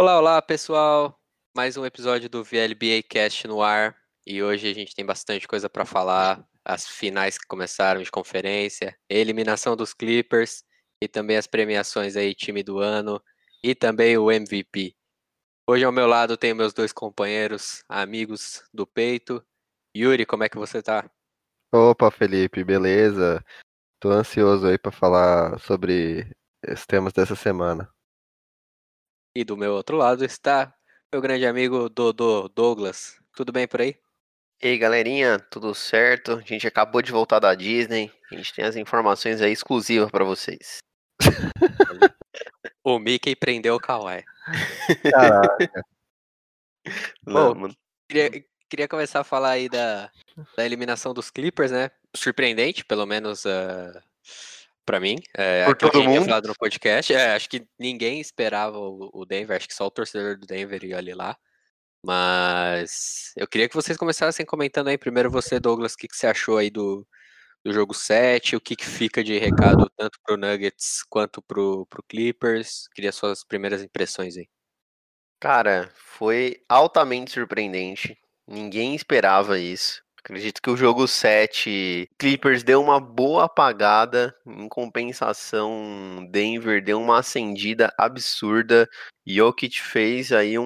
Olá, olá pessoal! Mais um episódio do VLBA Cast no ar e hoje a gente tem bastante coisa para falar. As finais que começaram de conferência, eliminação dos Clippers e também as premiações aí, time do ano e também o MVP. Hoje ao meu lado tenho meus dois companheiros, amigos do peito. Yuri, como é que você tá? Opa, Felipe, beleza? Tô ansioso aí para falar sobre os temas dessa semana. E do meu outro lado está meu grande amigo Dodô Douglas. Tudo bem por aí? E aí, galerinha, tudo certo? A gente acabou de voltar da Disney. A gente tem as informações aí exclusivas para vocês. o Mickey prendeu o Kawhi. Caraca. Bom, Bom, queria, queria começar a falar aí da, da eliminação dos Clippers, né? Surpreendente, pelo menos uh, para mim. É, Por todo mundo. falado no podcast. É, acho que ninguém esperava o, Denver, acho que só o torcedor do Denver ia ali lá. Mas eu queria que vocês começassem comentando aí, primeiro você, Douglas, o que, que você achou aí do, do jogo 7, o que, que fica de recado tanto pro Nuggets quanto pro, pro Clippers. Queria suas primeiras impressões aí. Cara, foi altamente surpreendente. Ninguém esperava isso. Acredito que o jogo 7, Clippers deu uma boa apagada, em compensação, Denver deu uma acendida absurda. Jokic fez aí um,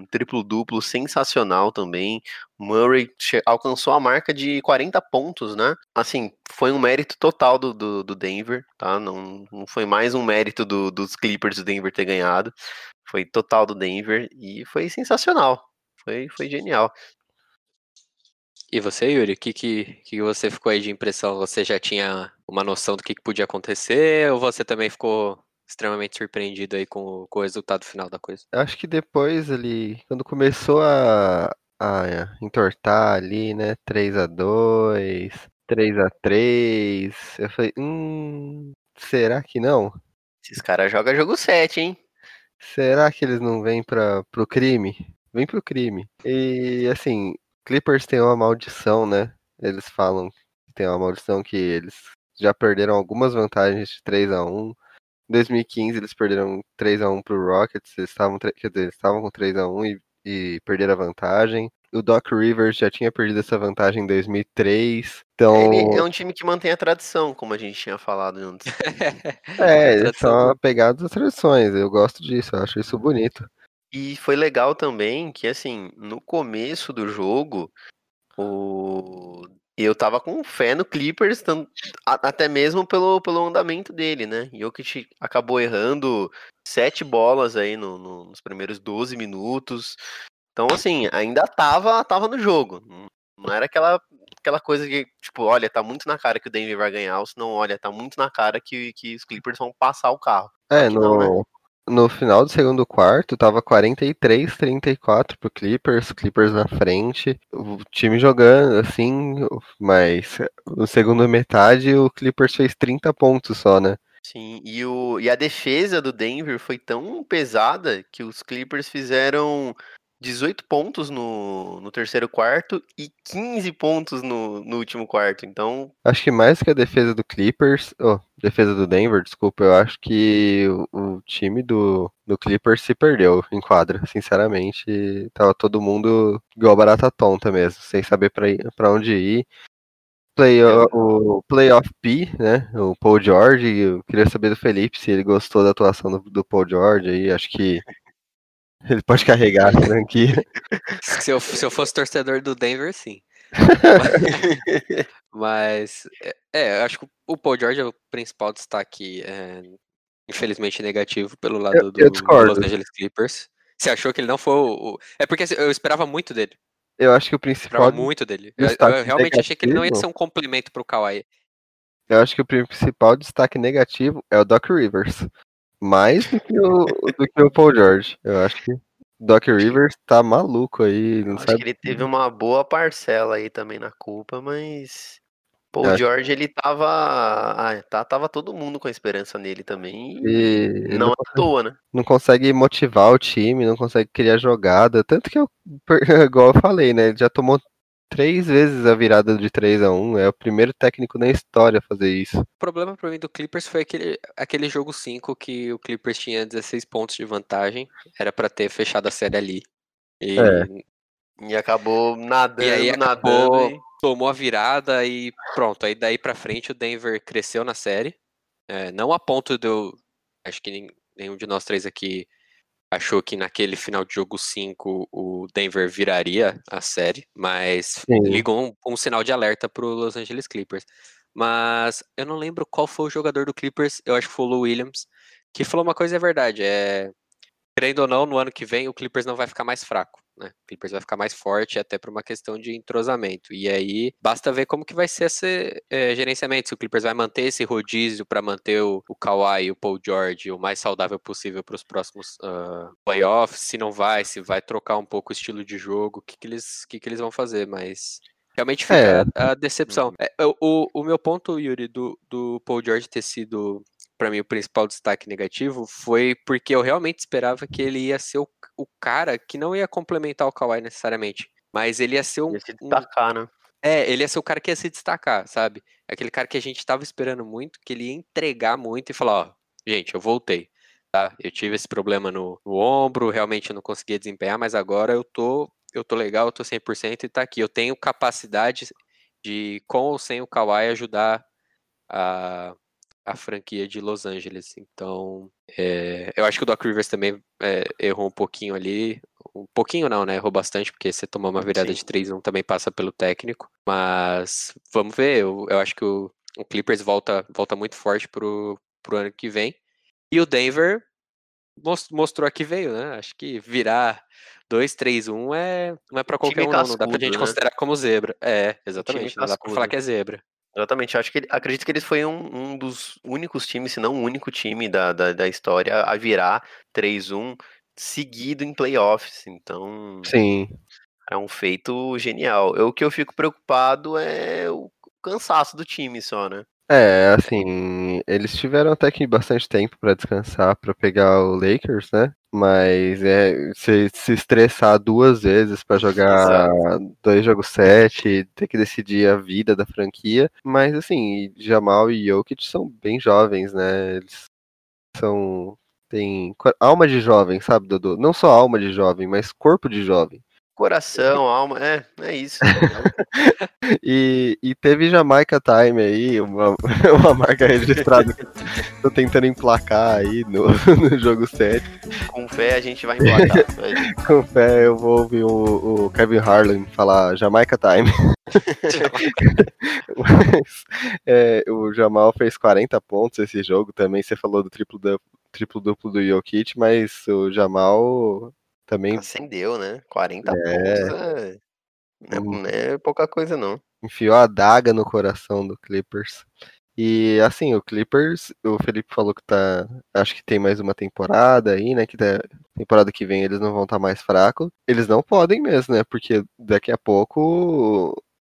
um triplo-duplo sensacional também. Murray alcançou a marca de 40 pontos, né? Assim, foi um mérito total do, do, do Denver, tá? Não, não foi mais um mérito do, dos Clippers do Denver ter ganhado. Foi total do Denver e foi sensacional. Foi, foi genial. E você, Yuri, o que, que, que você ficou aí de impressão? Você já tinha uma noção do que, que podia acontecer ou você também ficou extremamente surpreendido aí com, com o resultado final da coisa? Acho que depois ali, quando começou a, a entortar ali, né, 3 a 2 3 a 3 eu falei, hum, será que não? Esses caras jogam jogo 7, hein? Será que eles não vêm para pro crime? Vem pro crime. E assim, Clippers tem uma maldição, né? Eles falam que tem uma maldição que eles já perderam algumas vantagens de 3 a 1 Em 2015 eles perderam 3 a 1 pro Rockets, eles estavam, quer dizer, eles estavam com 3 a 1 e, e perderam a vantagem. O Doc Rivers já tinha perdido essa vantagem em 2003. Então... Ele é um time que mantém a tradição, como a gente tinha falado antes. é, eles são apegados às tradições. Eu gosto disso, eu acho isso bonito. E foi legal também que, assim, no começo do jogo, o... eu tava com fé no Clippers, até mesmo pelo, pelo andamento dele, né? Jokic acabou errando sete bolas aí no, no, nos primeiros 12 minutos. Então, assim, ainda tava, tava no jogo. Não era aquela, aquela coisa que, tipo, olha, tá muito na cara que o Denver vai ganhar, ou se não, olha, tá muito na cara que, que os Clippers vão passar o carro. É, no, não, né? No final do segundo quarto, tava 43, 34 pro Clippers, Clippers na frente, o time jogando assim, mas no segundo metade o Clippers fez 30 pontos só, né? Sim, e, o, e a defesa do Denver foi tão pesada que os Clippers fizeram 18 pontos no, no terceiro quarto e 15 pontos no, no último quarto. Então. Acho que mais que a defesa do Clippers, oh, defesa do Denver, desculpa, eu acho que o, o time do, do Clippers se perdeu em quadra, sinceramente. Tava todo mundo igual barata tonta mesmo, sem saber para onde ir. Play, o, o Playoff P, né? O Paul George, eu queria saber do Felipe se ele gostou da atuação do, do Paul George aí, acho que ele pode carregar a franquia. se, eu, se eu fosse torcedor do Denver, sim. Mas, é, é, acho que o Paul George é o principal destaque, é, infelizmente negativo, pelo lado eu, do, eu do Los Angeles Clippers. Você achou que ele não foi o. É porque assim, eu esperava muito dele. Eu acho que o principal. Eu esperava muito dele. Eu, eu realmente negativo, achei que ele não ia ser um complemento pro Kawhi. Eu acho que o principal destaque negativo é o Doc Rivers. Mais do que o, do que o Paul George. Eu acho que Doc Rivers tá maluco aí. Não acho sabe... que ele teve uma boa parcela aí também na culpa, mas. Paul George, ele tava. Ah, tá, tava todo mundo com a esperança nele também. E, e não, não à toa, né? Não consegue motivar o time, não consegue criar jogada. Tanto que eu, igual eu falei, né? Ele já tomou três vezes a virada de 3 a 1 É o primeiro técnico na história a fazer isso. O problema para mim do Clippers foi aquele, aquele jogo 5 que o Clippers tinha 16 pontos de vantagem. Era para ter fechado a série ali. E, É. E acabou nadando, e aí nadando. acabou, e- tomou a virada e pronto. Aí daí pra frente o Denver cresceu na série. É, não a ponto de eu. Acho que nenhum de nós três aqui achou que naquele final de jogo 5 o Denver viraria a série, mas Sim. ligou um, um sinal de alerta pro Los Angeles Clippers. Mas eu não lembro qual foi o jogador do Clippers, eu acho que foi o Lou Williams, que falou uma coisa é verdade, é querendo ou não, no ano que vem o Clippers não vai ficar mais fraco, né? O Clippers vai ficar mais forte até por uma questão de entrosamento. E aí basta ver como que vai ser esse eh, gerenciamento, se o Clippers vai manter esse rodízio para manter o, o Kawhi e o Paul George o mais saudável possível para os próximos ah, playoffs, se não vai, se vai trocar um pouco o estilo de jogo, o que, que, eles, que, que eles vão fazer, mas realmente fica É. a, a decepção. É, o, o, o meu ponto, Yuri, do, do Paul George ter sido para mim o principal destaque negativo foi porque eu realmente esperava que ele ia ser o, o cara que não ia complementar o Kawhi necessariamente, mas ele ia ser um, Ia se um- destacar, né? é, ele ia ser o cara que ia se destacar, sabe? Aquele cara que a gente tava esperando muito, que ele ia entregar muito e falar, ó, gente, eu voltei, tá? Eu tive esse problema no, no ombro, realmente eu não conseguia desempenhar, mas agora eu tô, eu tô legal, eu tô 100% e tá aqui. Eu tenho capacidade de, com ou sem o Kawhi, ajudar a, a franquia de Los Angeles. Então, é, eu acho que o Doc Rivers também é, errou um pouquinho ali. Um pouquinho não, né? Errou bastante, porque você tomar uma virada Sim. de 3-1 também passa pelo técnico. Mas vamos ver. Eu, eu acho que o, o Clippers volta, volta muito forte pro, pro ano que vem. E o Denver mos- mostrou a que veio, né? Acho que virar 2-3-1 é, não é pra qualquer um, não. Não dá pra gente né? considerar como zebra. É, exatamente. Não dá pra falar que é zebra. Exatamente, acho que acredito que eles foi um, um dos únicos times, se não o único time da, da, da história a virar 3-1 seguido em playoffs. Então, Sim. é um feito genial. Eu, o que eu fico preocupado é o cansaço do time só, né? É, assim, eles tiveram até que bastante tempo pra descansar pra pegar o Lakers, né? Mas é se, se estressar duas vezes pra jogar dois jogos sete, ter que decidir a vida da franquia. Mas assim, Jamal e Jokic são bem jovens, né? Eles são tem alma de jovem, sabe, Dudu? Não só alma de jovem, mas corpo de jovem. Coração, alma, é, é isso. E, e teve Jamaica Time aí, uma, uma marca registrada que tô tentando emplacar aí no, no jogo 7. Com fé a gente vai emplacar. Com fé, eu vou ouvir o, o Kevin Harlan falar Jamaica Time. Mas, é, o Jamal fez 40 pontos esse jogo também. Você falou do triplo duplo, triplo do Jokic, mas o Jamal também Acendeu, né? 40 É. pontos é, não é- Hum. não é pouca coisa, não. enfiou a daga no coração do Clippers. E assim, o Clippers, o Felipe falou que tá. Acho que tem mais uma temporada aí, né? Que da temporada que vem eles não vão estar mais fracos. Eles não podem mesmo, né? Porque daqui a pouco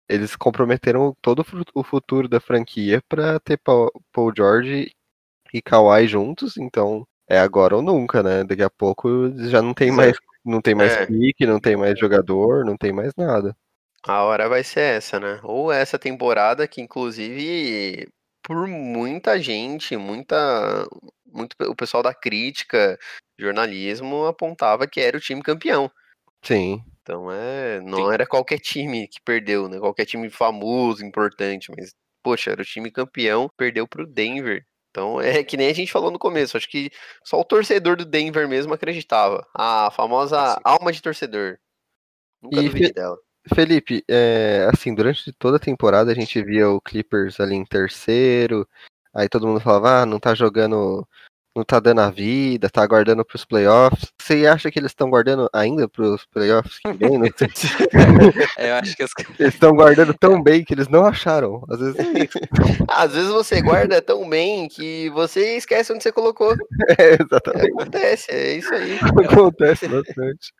eles comprometeram todo o futuro da franquia pra ter Paul Paul George e Kawhi juntos, então é agora ou nunca, né? Daqui a pouco já não tem Exato. mais, não tem mais É. pique, não tem mais jogador, não tem mais nada. A hora vai ser essa, né? Ou essa temporada que, inclusive, por muita gente, muita, muito o pessoal da crítica, jornalismo apontava que era o time campeão. Sim. Então é, não Sim. era qualquer time que perdeu, né? Qualquer time famoso, importante, mas poxa, era o time campeão, perdeu pro Denver. Então é que nem a gente falou no começo, acho que só o torcedor do Denver mesmo acreditava. A famosa alma de torcedor. Nunca E duvidei dela. Felipe, é, assim, durante toda a temporada a gente via o Clippers ali em terceiro, aí todo mundo falava, ah, não tá jogando, não tá dando a vida, tá guardando pros playoffs. Você acha que eles estão guardando ainda pros playoffs que vem? Não sei. É, eu acho que os, Eles estão guardando tão bem que eles não acharam. Às vezes é. Às vezes você guarda tão bem que você esquece onde você colocou. É, exatamente. Acontece, é isso aí. Acontece bastante.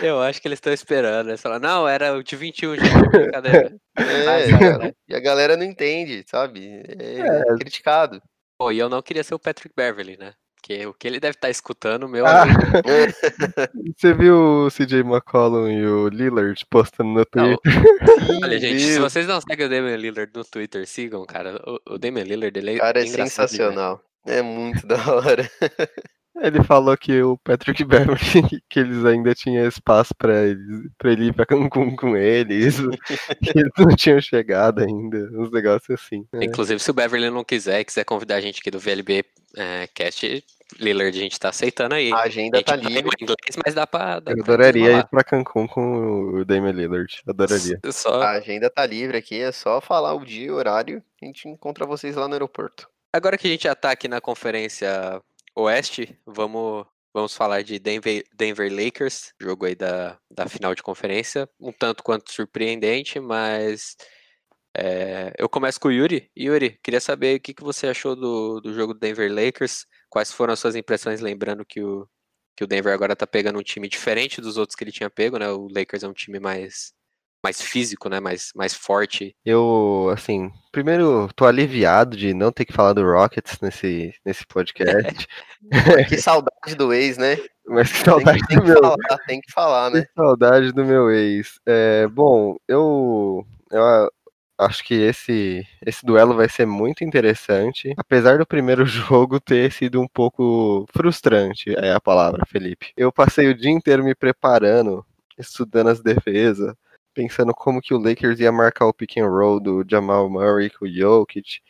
eu acho que eles estão esperando. Eles falam, não, era o de 21, gente, brincadeira. É, Ah, e a galera- e a galera não entende, sabe? É, criticado. Pô, e eu não queria ser o Patrick Beverly, né? porque o que ele deve estar escutando, meu Ah, amigo. Você viu o CJ McCollum e o Lillard postando no Não, Twitter? olha, gente, se vocês não seguem o Damian Lillard no Twitter, sigam, cara. O, o Damian Lillard, ele é, cara, é sensacional. É muito da hora. Ele falou que o Patrick Beverly, que eles ainda tinham espaço pra, eles, pra ele ir pra Cancún com eles, que eles não tinham chegado ainda, uns negócios assim. É. Inclusive, se o Beverly não quiser, quiser convidar a gente aqui do VLB é, Cast, Lillard, a gente tá aceitando aí. A A agenda gente tá livre. o inglês, mas dá pra. Dá Eu pra adoraria ir desenrolar. pra Cancún com o Damian Lillard, adoraria. Só... A agenda tá livre aqui, é só falar o dia e o horário. A gente encontra vocês lá no aeroporto. Agora que a gente já tá aqui na Conferência Oeste, vamos, vamos falar de Denver, Denver Lakers, jogo aí da, da final de conferência. Um tanto quanto surpreendente, mas é, eu começo com o Yuri. Yuri, queria saber o que, que você achou do, do jogo do Denver Lakers, quais foram as suas impressões, lembrando que o, que o Denver agora tá pegando um time diferente dos outros que ele tinha pego, né? O Lakers é um time mais, mais físico, né? Mais, mais forte. Eu, assim, primeiro, tô aliviado de não ter que falar do Rockets nesse, nesse podcast, Que saudade do ex, né? mas que Tem saudade que, tem do que meu, falar, tem que falar, né? que saudade do meu ex. É, bom, eu, eu acho que esse, esse duelo vai ser muito interessante, apesar do primeiro jogo ter sido um pouco frustrante, é a palavra, Felipe. Eu passei o dia inteiro me preparando, estudando as defesas, pensando como que o Lakers ia marcar o pick and roll do Jamal Murray com o Jokic.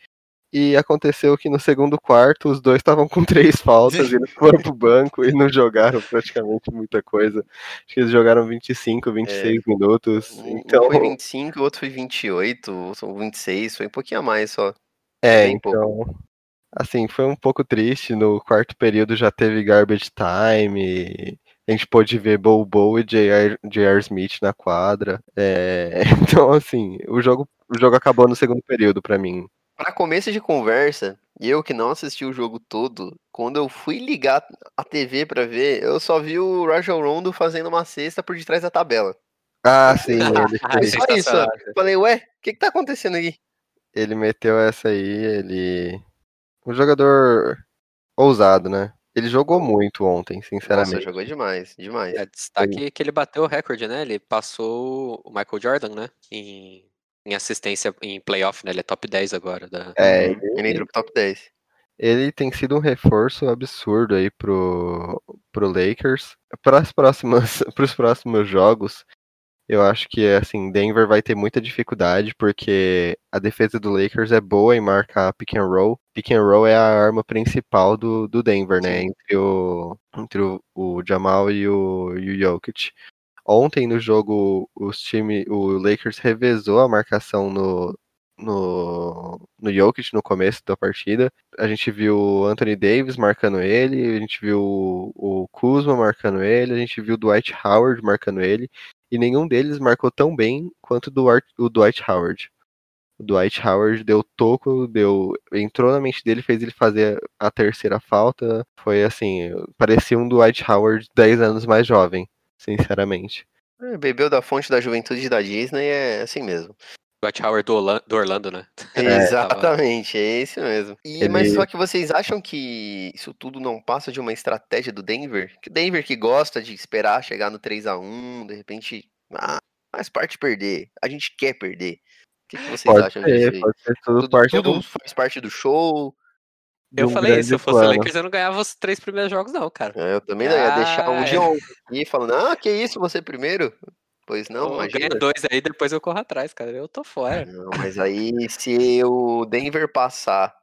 E aconteceu que no segundo quarto os dois estavam com três faltas, eles foram pro banco e não jogaram praticamente muita coisa. Acho que eles jogaram 25, 26 minutos. Um Então, foi 25, o outro foi 28, ou 26, foi um pouquinho a mais só. é, bem pouco. então, assim, foi um pouco triste. No quarto período já teve garbage time. A gente pôde ver Bow e J.R. Smith na quadra. É, então, assim, o jogo, o jogo acabou no segundo período pra mim. Pra começo de conversa, eu que não assisti o jogo todo, quando eu fui ligar a TV pra ver, eu só vi o Rajon Rondo fazendo uma cesta por detrás da tabela. Ah, sim, fez. Só isso. Eu falei, ué, o que que tá acontecendo aqui? ele meteu essa aí, ele. Um jogador ousado, né? Ele jogou muito ontem, Nossa, sinceramente. jogou demais, demais. É, destaque que ele bateu o recorde, né? Ele passou o Michael Jordan, né? Em, em assistência em playoff, né? Ele é top 10 agora. Da... É, Uhum, ele entrou pro top 10. ele tem sido um reforço absurdo aí pro, pro Lakers. Para as próximas, pros próximos jogos, eu acho que assim, Denver vai ter muita dificuldade porque a defesa do Lakers é boa em marcar pick and roll. Pick and roll é a arma principal do, do Denver, né? Entre o entre o, o Jamal e o, e o Jokic. Ontem no jogo os time, o Lakers revezou a marcação no no, no Jokic no começo da partida. A gente viu o Anthony Davis marcando ele, a gente viu o, o Kuzma marcando ele, a gente viu o Dwight Howard marcando ele, e nenhum deles marcou tão bem quanto o Dwight, Howard. O Dwight Howard deu toco, deu, entrou na mente dele, fez ele fazer a terceira falta. Foi assim, parecia um Dwight Howard 10 anos mais jovem, sinceramente. É, bebeu da fonte da juventude da Disney, é assim mesmo. Dwight Howard do Orlando, do Orlando né? Exatamente, é esse mesmo. E, Ele- Mas só que vocês acham que isso tudo não passa de uma estratégia do Denver? Que o Denver que gosta de esperar chegar no 3 a 1 de repente, ah, faz parte perder. A gente quer perder. O que, que vocês Pode acham disso ser, aí? pode ser tudo, Tudo, parte tudo do, faz parte do show. de Eu um falei, se eu fosse o. Lakers, eu não ganhava os três primeiros jogos, não, cara. É, Eu também não ia deixar um Ah, dia aqui falando, ah, que isso, você primeiro? Pois não, Pô, imagina. ganha dois aí, depois eu corro atrás, cara. Eu tô fora. Não, mas aí se o Denver passar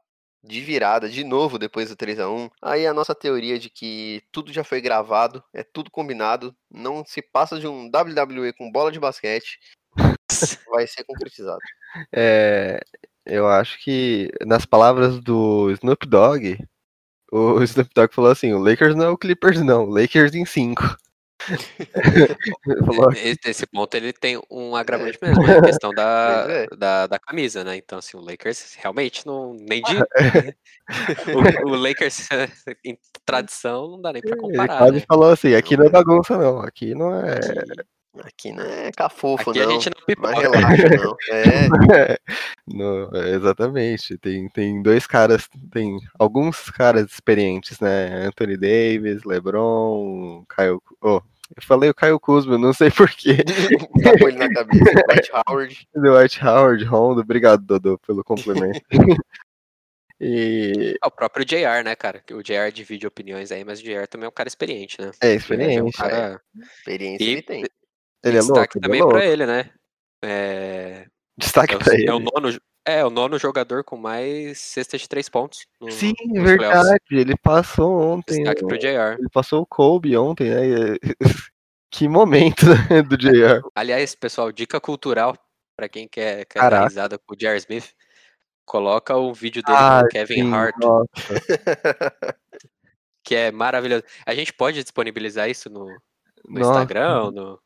de virada de novo depois do 3 a 1 aí a nossa teoria de que tudo já foi gravado, é tudo combinado, não se passa de um WWE com bola de basquete, vai ser concretizado. É, eu acho que, nas palavras do Snoop Dogg, o Snoop Dogg falou assim: o Lakers não é o Clippers, não, o Lakers em 5. Esse ponto ele tem um agravante mesmo, né? A questão da, é. da, da camisa, né? Então, assim, o Lakers realmente não. Nem de. o, o Lakers, em tradição, não dá nem pra ele comparar. quase Né? falou assim: aqui não é bagunça, não, aqui não é. Aqui não é cafofo, Aqui não. a gente não pipoca. relaxa, não. É, No- é, exatamente. Tem, tem dois caras, tem alguns caras experientes, né? Anthony Davis, LeBron, Caio. Oh, eu falei o Caio Kuzma, não sei porquê. tá com ele na cabeça. Dwight Howard. Dwight Howard, Rondo, obrigado, Dodô, pelo complemento. e Ah, o próprio JR, né, cara? Que O JR divide opiniões aí, mas o JR também é um cara experiente, né? é É um experiente. cara. Experiência E- ele tem. Ele é destaque louco, ele é também louco. pra ele, né? É, Destaque é, o, pra ele. é o nono, é o nono jogador com mais cestas de três pontos. No, Sim, nos playoffs. verdade. Ele passou ontem. Destaque pro JR. Ele passou o Kobe ontem, né? Que momento né, do JR. Aliás, pessoal, dica cultural pra quem quer, quer Caraca. dar risada com o J.R. Smith. Coloca o vídeo dele Ah, com o Kevin sim, Hart, que é maravilhoso. A gente pode disponibilizar isso no, no. Instagram? No...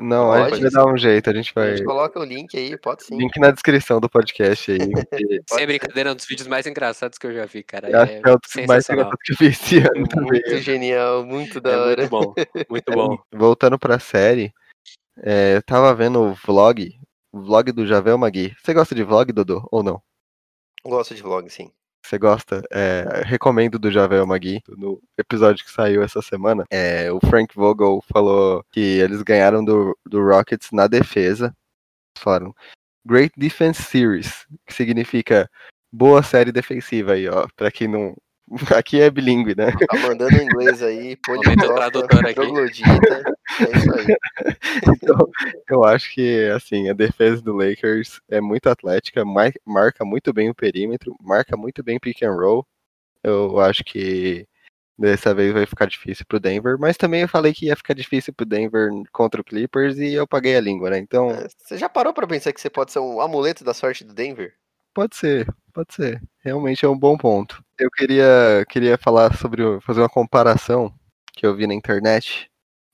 Não, a Pode, gente vai dar um jeito, a gente A vai. gente coloca o link aí, pode sim. Link na descrição do podcast aí. porque Sem brincadeira, é um dos vídeos mais engraçados que eu já vi, cara. acho É que é o dos mais engraçados que eu vi esse É ano também. muito genial, muito da É hora. muito bom, muito bom. Voltando pra série, é, eu tava vendo o vlog, o vlog do Javel Magui. Você gosta de vlog, Dodô? Ou não? Gosto de vlog, sim. Você gosta? É, recomendo do Javel Magui. No episódio que saiu essa semana, é, o Frank Vogel falou que eles ganharam do, do Rockets na defesa. Falaram Great Defense Series, que significa boa série defensiva aí, ó. Pra quem não. Aqui é bilíngue, né? Tá mandando inglês aí, aqui. troglodita. É isso aí. Então, eu acho que, assim, a defesa do Lakers é muito atlética, mar- marca muito bem o perímetro, marca muito bem pick and roll. Eu acho que dessa vez vai ficar difícil pro Denver, mas também eu falei que ia ficar difícil pro Denver contra o Clippers e eu paguei a língua, né? Então, É, Você já parou pra pensar que você pode ser um amuleto da sorte do Denver? Pode ser, pode ser. Realmente é um bom ponto. Eu queria, queria falar sobre, fazer uma comparação que eu vi na internet,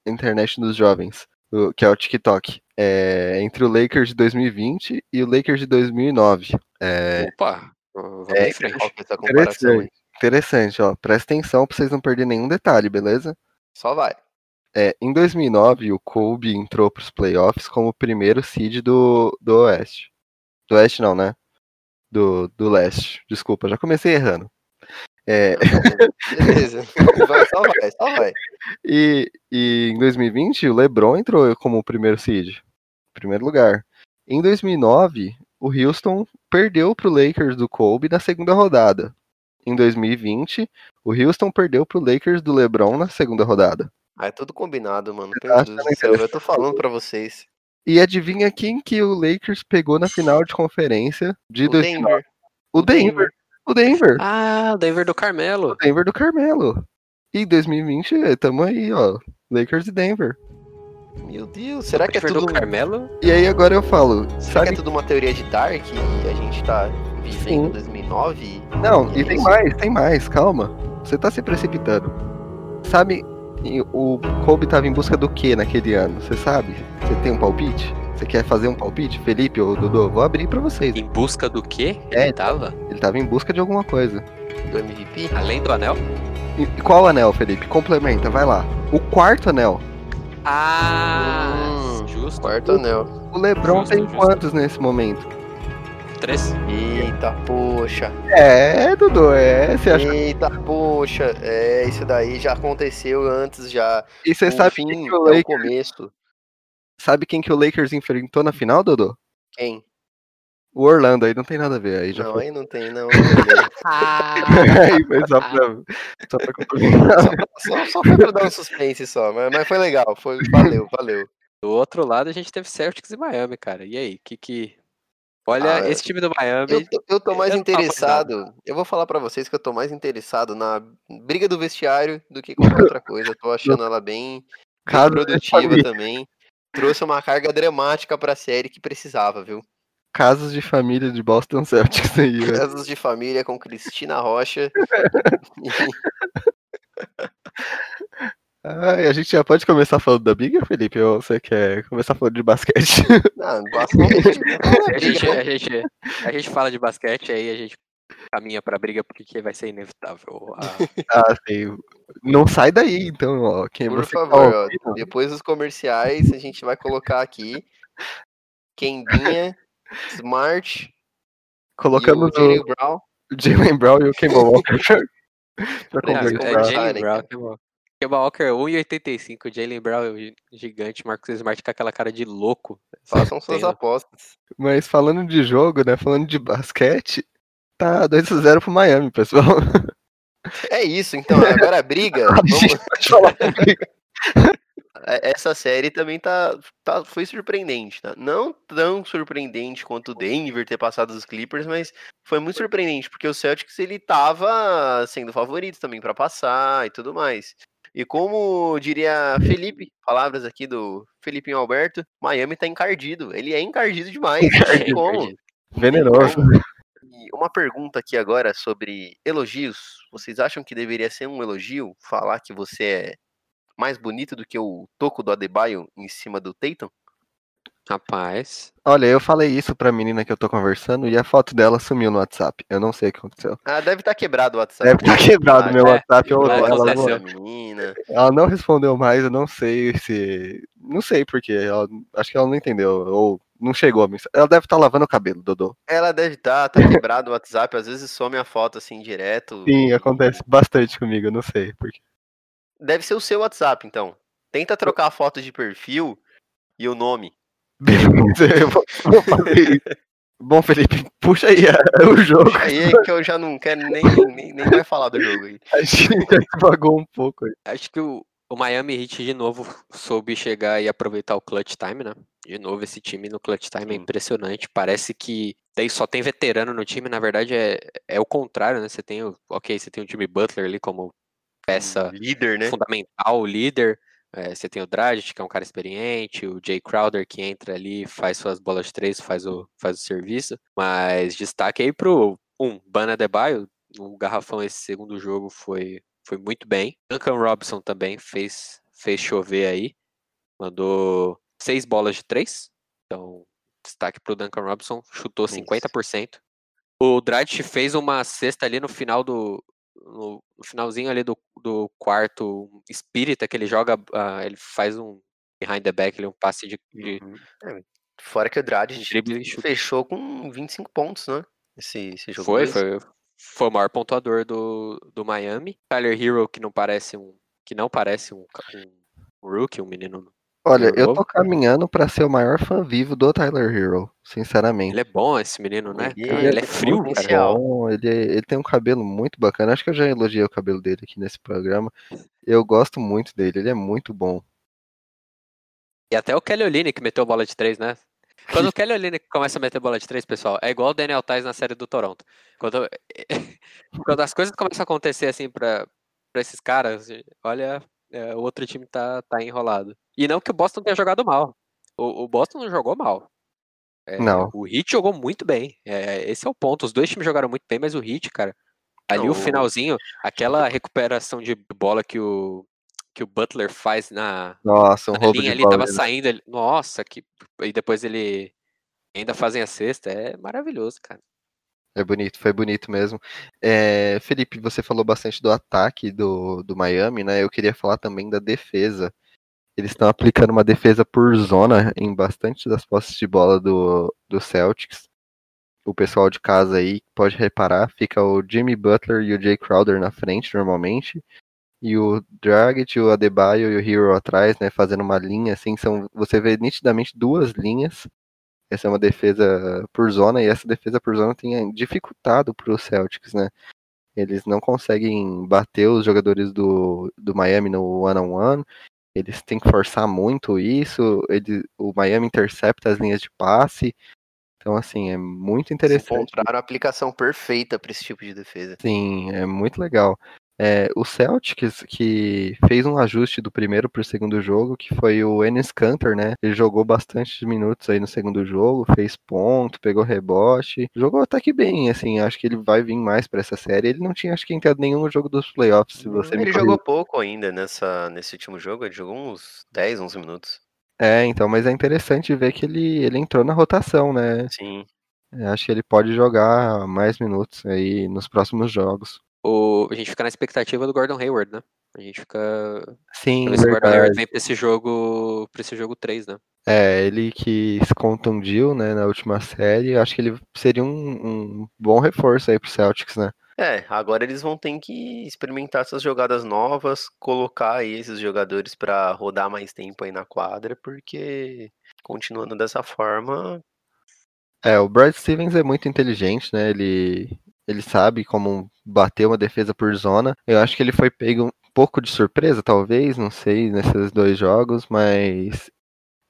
na internet dos jovens, o- que é o TikTok, é, entre o Lakers de 2020 e o Lakers de 2009. É Opa, vamos É, essa comparação aí? interessante, ó. Presta atenção pra vocês não perderem nenhum detalhe, beleza? Só vai. É, em 2009, o Kobe entrou pros playoffs como o primeiro seed do, do Oeste. Do Oeste não, né? Do, do Leste. Desculpa, já comecei errando. É, Beleza. Vai, só vai, só vai. E, e em 2020, o LeBron entrou como o primeiro seed, primeiro lugar. Em 2009, o Houston perdeu para o Lakers do Kobe na segunda rodada. Em 2020, o Houston perdeu para o Lakers do LeBron na segunda rodada. Ah, é tudo combinado, mano. Meu Deus do céu, eu tô falando pra vocês. E adivinha quem que o Lakers pegou na final de conferência de O 2009? Denver. O Denver. O Denver. Ah, o Denver do Carmelo. O Denver do Carmelo. E em 2020, tamo aí, ó. Lakers e Denver. Meu Deus, será que é tudo. do Carmelo? E aí agora eu falo, Será que sabe é tudo uma teoria de Dark e a gente tá vivendo Sim. 2009? Não, É e tem isso? mais, tem mais, calma. Você tá se precipitando. Sabe, e o Kobe tava em busca do que naquele ano? Você sabe? Você tem um palpite? Você quer fazer um palpite? Felipe ou Dodô? Vou abrir pra vocês. Em busca do quê? É. Ele tava? Ele tava em busca de alguma coisa. Do MVP? Além do anel? E e qual anel, Felipe? Complementa, vai lá. O quarto anel. Ah, Hum, justo. Quarto anel. O LeBron Justo, tem justo. quantos nesse momento? Três. Eita, poxa. É, Dodô, é. Você acha... Eita, poxa. É, isso daí já aconteceu antes, já. E você o sabe fim quem que é o o Lakers... começo. sabe quem que o Lakers enfrentou na final, Dodô? Quem? O Orlando, aí não tem nada a ver. Aí já Não, foi. aí não tem, não. aí foi só pra, só pra complementar. só, só, só foi pra dar um suspense só, mas, mas foi legal. Foi, valeu, valeu. do outro lado a gente teve Celtics e Miami, cara. E aí, que que... Olha, Ah, esse time do Miami... Eu, tô- eu tô mais eu tava interessado. Eu vou falar pra vocês que eu tô mais interessado na briga do vestiário do que qualquer outra coisa. Eu tô achando ela bem, bem produtiva também. Trouxe uma carga dramática pra série que precisava, viu? Casos de família de Boston Celtics aí, velho. Casos de família com Cristina Rocha. Ai, a gente já pode começar falando da Biga, Felipe? Ou você quer começar falando de basquete? Não. A gente, a, gente, a gente fala de basquete, aí a gente caminha pra briga porque vai ser inevitável. a- ah, sim. não sai daí, então, ó. Quem Por você tá favor, ó, ouvindo, depois dos comerciais a gente vai colocar aqui Kembinha, Smart colocamos e o Jalen Brown. Jalen Brown e o Kemba Walker Não, é conversarem, Jalen Brown. Kemba Walker 1,85. Jalen Brown é o gigante. Marcos Smart com aquela cara de louco. Façam suas apostas. Mas falando de jogo, né? Falando de basquete, tá 2x0 pro Miami, pessoal. É isso, então. Agora a briga. Vamos-. É, Essa série também tá, tá, foi surpreendente, tá? Não tão surpreendente quanto o Denver ter passado os Clippers, mas foi muito surpreendente, porque o Celtics ele tava sendo favorito também pra passar e tudo mais. E como diria Felipe, palavras aqui do Felipinho Alberto, Miami tá encardido. Ele é encardido demais. Tem como. Venenoso. E uma pergunta aqui agora sobre elogios. Vocês acham que deveria ser um elogio falar que você é mais bonito do que o toco do Adebayo em cima do Tatum? Rapaz. Olha, eu falei isso pra menina que eu tô conversando e a foto dela sumiu no WhatsApp. Eu não sei o que aconteceu. Ah, deve estar quebrado o WhatsApp. Deve estar quebrado Ah, meu é, WhatsApp ou vai, ela, da menina. ela não respondeu mais, eu não sei se. Não sei porque. Ela, acho que ela não entendeu. Ou não chegou a mensagem. Ela deve estar lavando o cabelo, Dodô. Ela deve estar, tá quebrado o WhatsApp, às vezes some a foto assim direto. Sim, acontece bastante comigo, eu não sei. Porque... Deve ser o seu WhatsApp, então. Tenta trocar a foto de perfil e o nome. Bom, Felipe, puxa aí é, o jogo. Aí é que eu já não quero nem, nem, nem mais falar do jogo aí. A gente já devagou um pouco aí. Acho que o, o Miami Heat de novo soube chegar e aproveitar o clutch time, né? De novo, esse time no clutch time é impressionante. Parece que tem, só tem veterano no time, na verdade é, é o contrário, né? Você tem o. Ok, você tem o Jimmy Butler ali como peça Líder, né? fundamental, líder. É, você tem o Dragic, que é um cara experiente, o Jay Crowder, que entra ali, faz suas bolas de três, faz o, faz o serviço. Mas destaque aí pro, um, Bana Debaio, o garrafão esse segundo jogo foi, foi muito bem. Duncan Robinson também fez, fez chover aí, mandou seis bolas de três. Então, destaque pro Duncan Robinson, chutou Isso. 50%. O Dragic fez uma cesta ali no final do, no, finalzinho ali do, do quarto espírita que ele joga, ah, ele faz um behind the back, ele um passe de, de Uhum. É, fora que o Dredd fechou com 25 pontos, né? Esse, esse jogo. Foi, foi, foi o maior pontuador do, do Miami. Tyler Hero, que não parece um. Que não parece um, um rookie, um menino. Olha, eu tô caminhando pra ser o maior fã vivo do Tyler Hero, sinceramente. Ele é bom, esse menino, né? Ele cara? é Ele é frio, cara. Bom, ele, ele tem um cabelo muito bacana. Acho que eu já elogiei o cabelo dele aqui nesse programa. Eu gosto muito dele, ele é muito bom. E até o Kelly Olynyk que meteu bola de três, né? Quando o Kelly Olynyk começa a meter bola de três, pessoal, é igual o Daniel Tais na série do Toronto. Quando, quando as coisas começam a acontecer assim pra, pra esses caras, olha, é, o outro time tá, tá enrolado. E não que o Boston tenha jogado mal. O, o Boston não jogou mal. É, Não. O Heat jogou muito bem. É, esse é o ponto. Os dois times jogaram muito bem, mas o Heat, cara, ali Não, o finalzinho, aquela recuperação de bola que o, que o Butler faz na, Nossa, um na roubo linha ali, tava né? saindo. Nossa, que. E depois ele ainda fazem a sexta. É maravilhoso, cara. É bonito, foi bonito mesmo. É, Felipe, você falou bastante do ataque do, do Miami, né? Eu queria falar também da defesa. Eles estão aplicando uma defesa por zona em bastante das posses de bola do, do Celtics. O pessoal de casa aí pode reparar, fica o Jimmy Butler e o Jay Crowder na frente normalmente. E o Dragic, o Adebayo e o Hero atrás, né? Fazendo uma linha assim. São, você vê nitidamente duas linhas essa é uma defesa por zona, e essa defesa por zona tem dificultado para os Celtics, né? Eles não conseguem bater os jogadores do, do Miami no one-on-one, eles têm que forçar muito isso, ele, o Miami intercepta as linhas de passe, então assim, é muito Eles interessante. encontraram a aplicação perfeita para esse tipo de defesa. Sim, é muito legal. É, o Celtics que fez um ajuste do primeiro para o segundo jogo, que foi o Enes Kanter, né? Ele jogou bastante minutos aí no segundo jogo, fez ponto, pegou rebote, jogou até que bem, assim, acho que ele vai vir mais para essa série. Ele não tinha, acho que entrado nenhum jogo dos playoffs, se você me ele jogou pouco ainda nessa, nesse último jogo, ele jogou uns 10, 11 minutos. É, então, mas é interessante ver que ele, ele entrou na rotação, né? Sim. Acho que ele pode jogar mais minutos aí nos próximos jogos. O, a gente fica na expectativa do Gordon Hayward, né? A gente fica. Sim, Pra ver se o Gordon Hayward vem pra esse jogo. pra esse jogo 3, né? É, ele que se contundiu, né, na última série, acho que ele seria um, um bom reforço aí pro Celtics, né? É, agora eles vão ter que experimentar essas jogadas novas, colocar aí esses jogadores pra rodar mais tempo aí na quadra, porque continuando dessa forma, É, o Brad Stevens é muito inteligente, né? Ele, ele sabe como bater uma defesa por zona. Eu acho que ele foi pego um pouco de surpresa, talvez, não sei, nesses dois jogos, mas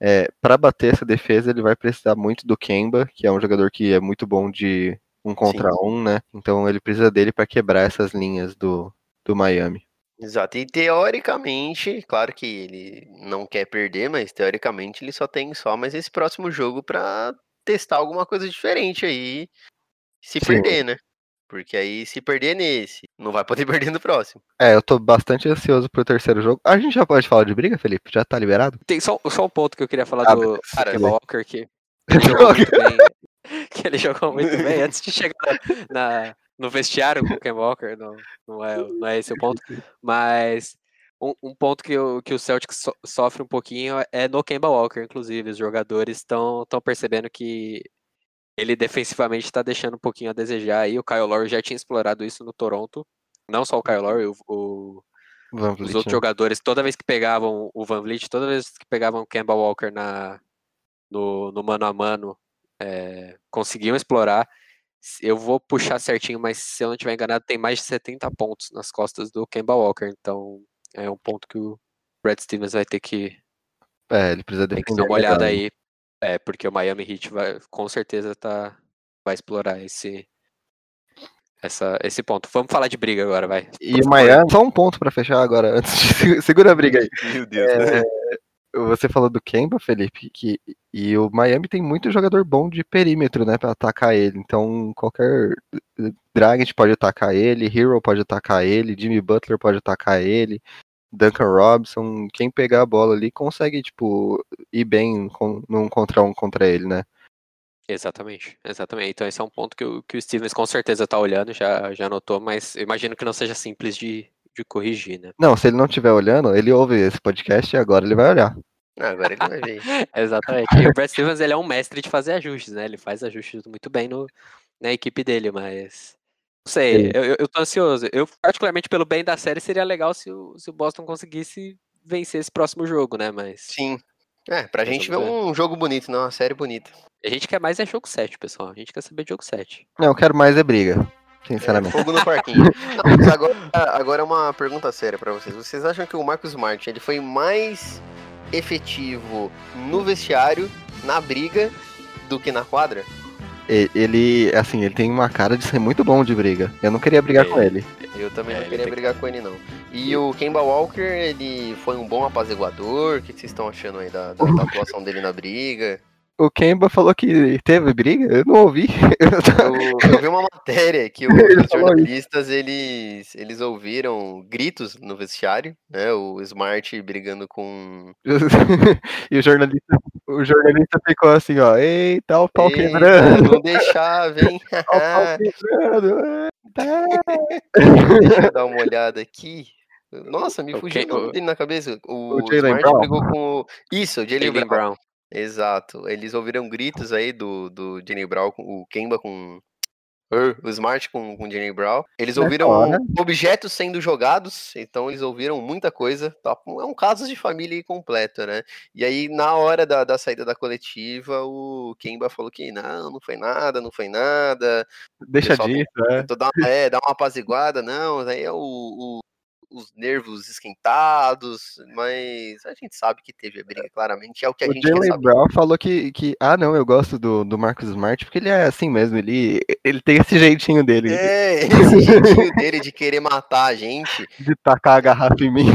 é, para bater essa defesa ele vai precisar muito do Kemba, que é um jogador que é muito bom de um contra um, né? Então ele precisa dele para quebrar essas linhas do, do Miami. Exato, e teoricamente, claro que ele não quer perder, mas teoricamente ele só tem só mais esse próximo jogo pra testar alguma coisa diferente aí, se Sim. perder, né? Porque aí se perder nesse, não vai poder perder no próximo. É, eu tô bastante ansioso pro terceiro jogo. A gente já pode falar de briga, Felipe? Já tá liberado? Tem só, só um ponto que eu queria falar Ah, do, Cara, Walker que ele jogou muito bem. Que ele jogou muito bem antes de chegar na, na- no vestiário com o Kemba Walker, não, não, é, não é esse o ponto. Mas um, um ponto que o, que o Celtics so- sofre um pouquinho é no Kemba Walker, inclusive. Os jogadores estão percebendo que ele defensivamente está deixando um pouquinho a desejar. aí o Kyle Lowry já tinha explorado isso no Toronto. Não só o Kyle Lowry, o, o- Van os Vliet, outros né? jogadores, toda vez que pegavam o Van Vliet, toda vez que pegavam o Kemba Walker na, no, no mano a mano, é, conseguiam explorar. Eu vou puxar certinho, mas se eu não estiver enganado, tem mais de 70 pontos nas costas do Kemba Walker. Então é um ponto que o Brad Stevens vai ter que, É, ele precisa tem que defender. dar uma olhada né? aí. É, porque o Miami Heat vai, com certeza tá, vai explorar esse, essa, esse ponto. Vamos falar de briga agora, vai. E o Miami, só um ponto pra fechar agora, antes de segura a briga aí. Meu Deus. É, você falou do Kemba, Felipe, que, e o Miami tem muito jogador bom de perímetro, né, pra atacar ele. Então, qualquer Dragic pode atacar ele, Hero pode atacar ele, Jimmy Butler pode atacar ele, Duncan Robinson, quem pegar a bola ali consegue, tipo, ir bem com, num contra um contra ele, né? Exatamente, exatamente. Então esse é um ponto que o, que o Stevens com certeza tá olhando, já, já notou, mas eu imagino que não seja simples de, de corrigir, né? Não, se ele não estiver olhando, ele ouve esse podcast e agora ele vai olhar. Agora ele vai ver. Exatamente. E o Brad Stevens ele é um mestre de fazer ajustes, né? Ele faz ajustes muito bem no, na equipe dele, mas. Não sei, eu, eu- tô ansioso. Eu, particularmente, pelo bem da série, seria legal se o, se o Boston conseguisse vencer esse próximo jogo, né? Mas. Sim. É, pra Mas gente ver um jogo bonito, não, uma série bonita. A gente quer mais é jogo 7, pessoal. A gente quer saber de jogo 7. Não, eu quero mais é briga, É, sinceramente. fogo no parquinho. Não, agora, agora é uma pergunta séria pra vocês. Vocês acham que o Marcos Smart ele foi mais efetivo no vestiário, na briga, do que na quadra? E- Ele, assim, ele tem uma cara de ser muito bom de briga. Eu não queria brigar É. com ele. Eu também É, não queria tem- brigar com ele, não. E o Kemba Walker, ele foi um bom apaziguador? O que que vocês estão achando aí da, da- da atuação dele na briga? O Kemba falou que teve briga, eu não ouvi. Eu, eu vi uma matéria que Ele os jornalistas eles, eles ouviram gritos no vestiário, né? O Smart brigando com. e o jornalista, o jornalista ficou assim, ó, eita, o pau Eita, quebrando, não deixar, vem. ó, o pau quebrando. Deixa eu dar uma olhada aqui. Nossa, me fugiu o nome dele na cabeça. O, o Smart Brown? brigou com o. Isso, o Jalen Brown. Brown. Exato. Eles ouviram gritos aí do, do Jalen Brown, com o Kemba com. er, O Smart com, com o Jalen Brown. Eles Nessa ouviram hora- objetos sendo jogados, então eles ouviram muita coisa. Tá? É um caso de família completo, né? E aí, na hora da, da saída da coletiva, o Kemba falou que não, não foi nada, não foi nada. Deixa disso, é. Dar, é, dar uma apaziguada, não, aí é o, o- os nervos esquentados, mas a gente sabe que teve a briga, claramente, é o que a O gente Jalen. Brown falou que, que, ah não, eu gosto do, do Marcus Smart porque ele é assim mesmo, ele, ele tem esse jeitinho dele É, esse jeitinho dele de querer matar a gente, de tacar a garrafa em mim.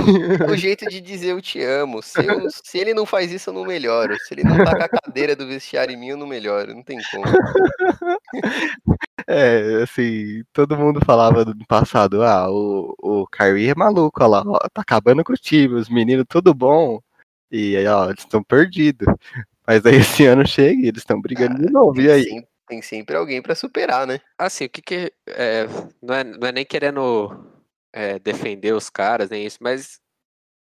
é o jeito de dizer eu te amo. Se, eu- se ele não faz isso, eu não melhoro. Se ele não taca a cadeira do vestiário em mim, eu não melhoro. Não tem como. É, assim, todo mundo falava no passado, ah, o, o Kyrie é maluco, olha lá, ó, tá acabando com o time, os meninos tudo bom, e aí, ó, eles estão perdidos. Mas aí esse ano chega e eles estão brigando de novo, e aí? sempre, tem sempre alguém pra superar, né? Assim, o que que. é, não, é, não é nem querendo é, defender os caras, nem isso, mas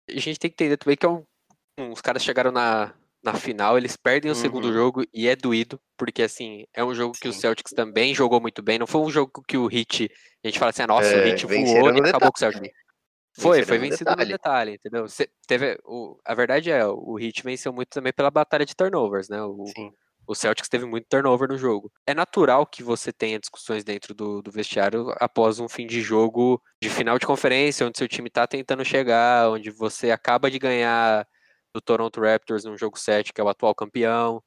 a gente tem que entender também que é um, um, os caras chegaram na, na final, eles perdem o uhum. segundo jogo e é doído, porque assim, é um jogo Sim. que o Celtics também jogou muito bem, não foi um jogo que o Hit, a gente fala assim, nossa, é, o Hit voou e acabou com o Celtics. Foi, foi vencido detalhe. no detalhe, entendeu? Cê teve, o, a verdade é, o Hit venceu muito também pela batalha de turnovers, né? O, Sim. O Celtics teve muito turnover no jogo. É natural que você tenha discussões dentro do, do vestiário após um fim de jogo de final de conferência, onde seu time está tentando chegar, onde você acaba de ganhar do Toronto Raptors num jogo 7, que é o atual campeão.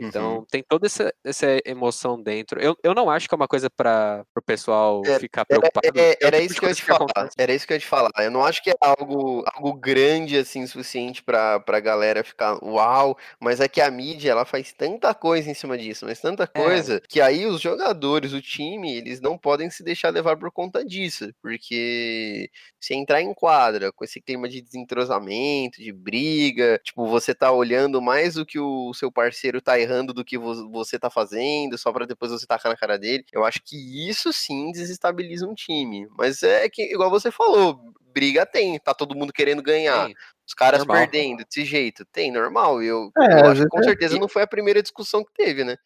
Então, uhum. tem toda essa, essa emoção dentro. Eu, eu não acho que é uma coisa para o pessoal é, ficar preocupado. É, é, era, tipo isso que eu ia te falar. Era isso que eu ia te falar. Eu não acho que é algo, algo grande assim suficiente para a galera ficar uau, mas é que a mídia ela faz tanta coisa em cima disso, mas tanta é. coisa que aí os jogadores, o time, eles não podem se deixar levar por conta disso, porque se entrar em quadra com esse clima de desentrosamento, de briga, tipo, você tá olhando mais o que o seu parceiro tá errando do que você tá fazendo, só para depois você tacar na cara dele. Eu acho que isso sim desestabiliza um time. Mas é que, igual você falou, briga tem, tá todo mundo querendo ganhar. Tem. Os caras normal. perdendo desse jeito. Tem, normal. Eu, é, eu acho que com certeza é... não foi a primeira discussão que teve, né?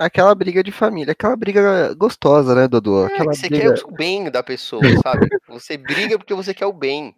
aquela briga de família, aquela briga gostosa, né, Dodô? É, aquela você briga... quer o bem da pessoa, sabe? Você briga porque você quer o bem.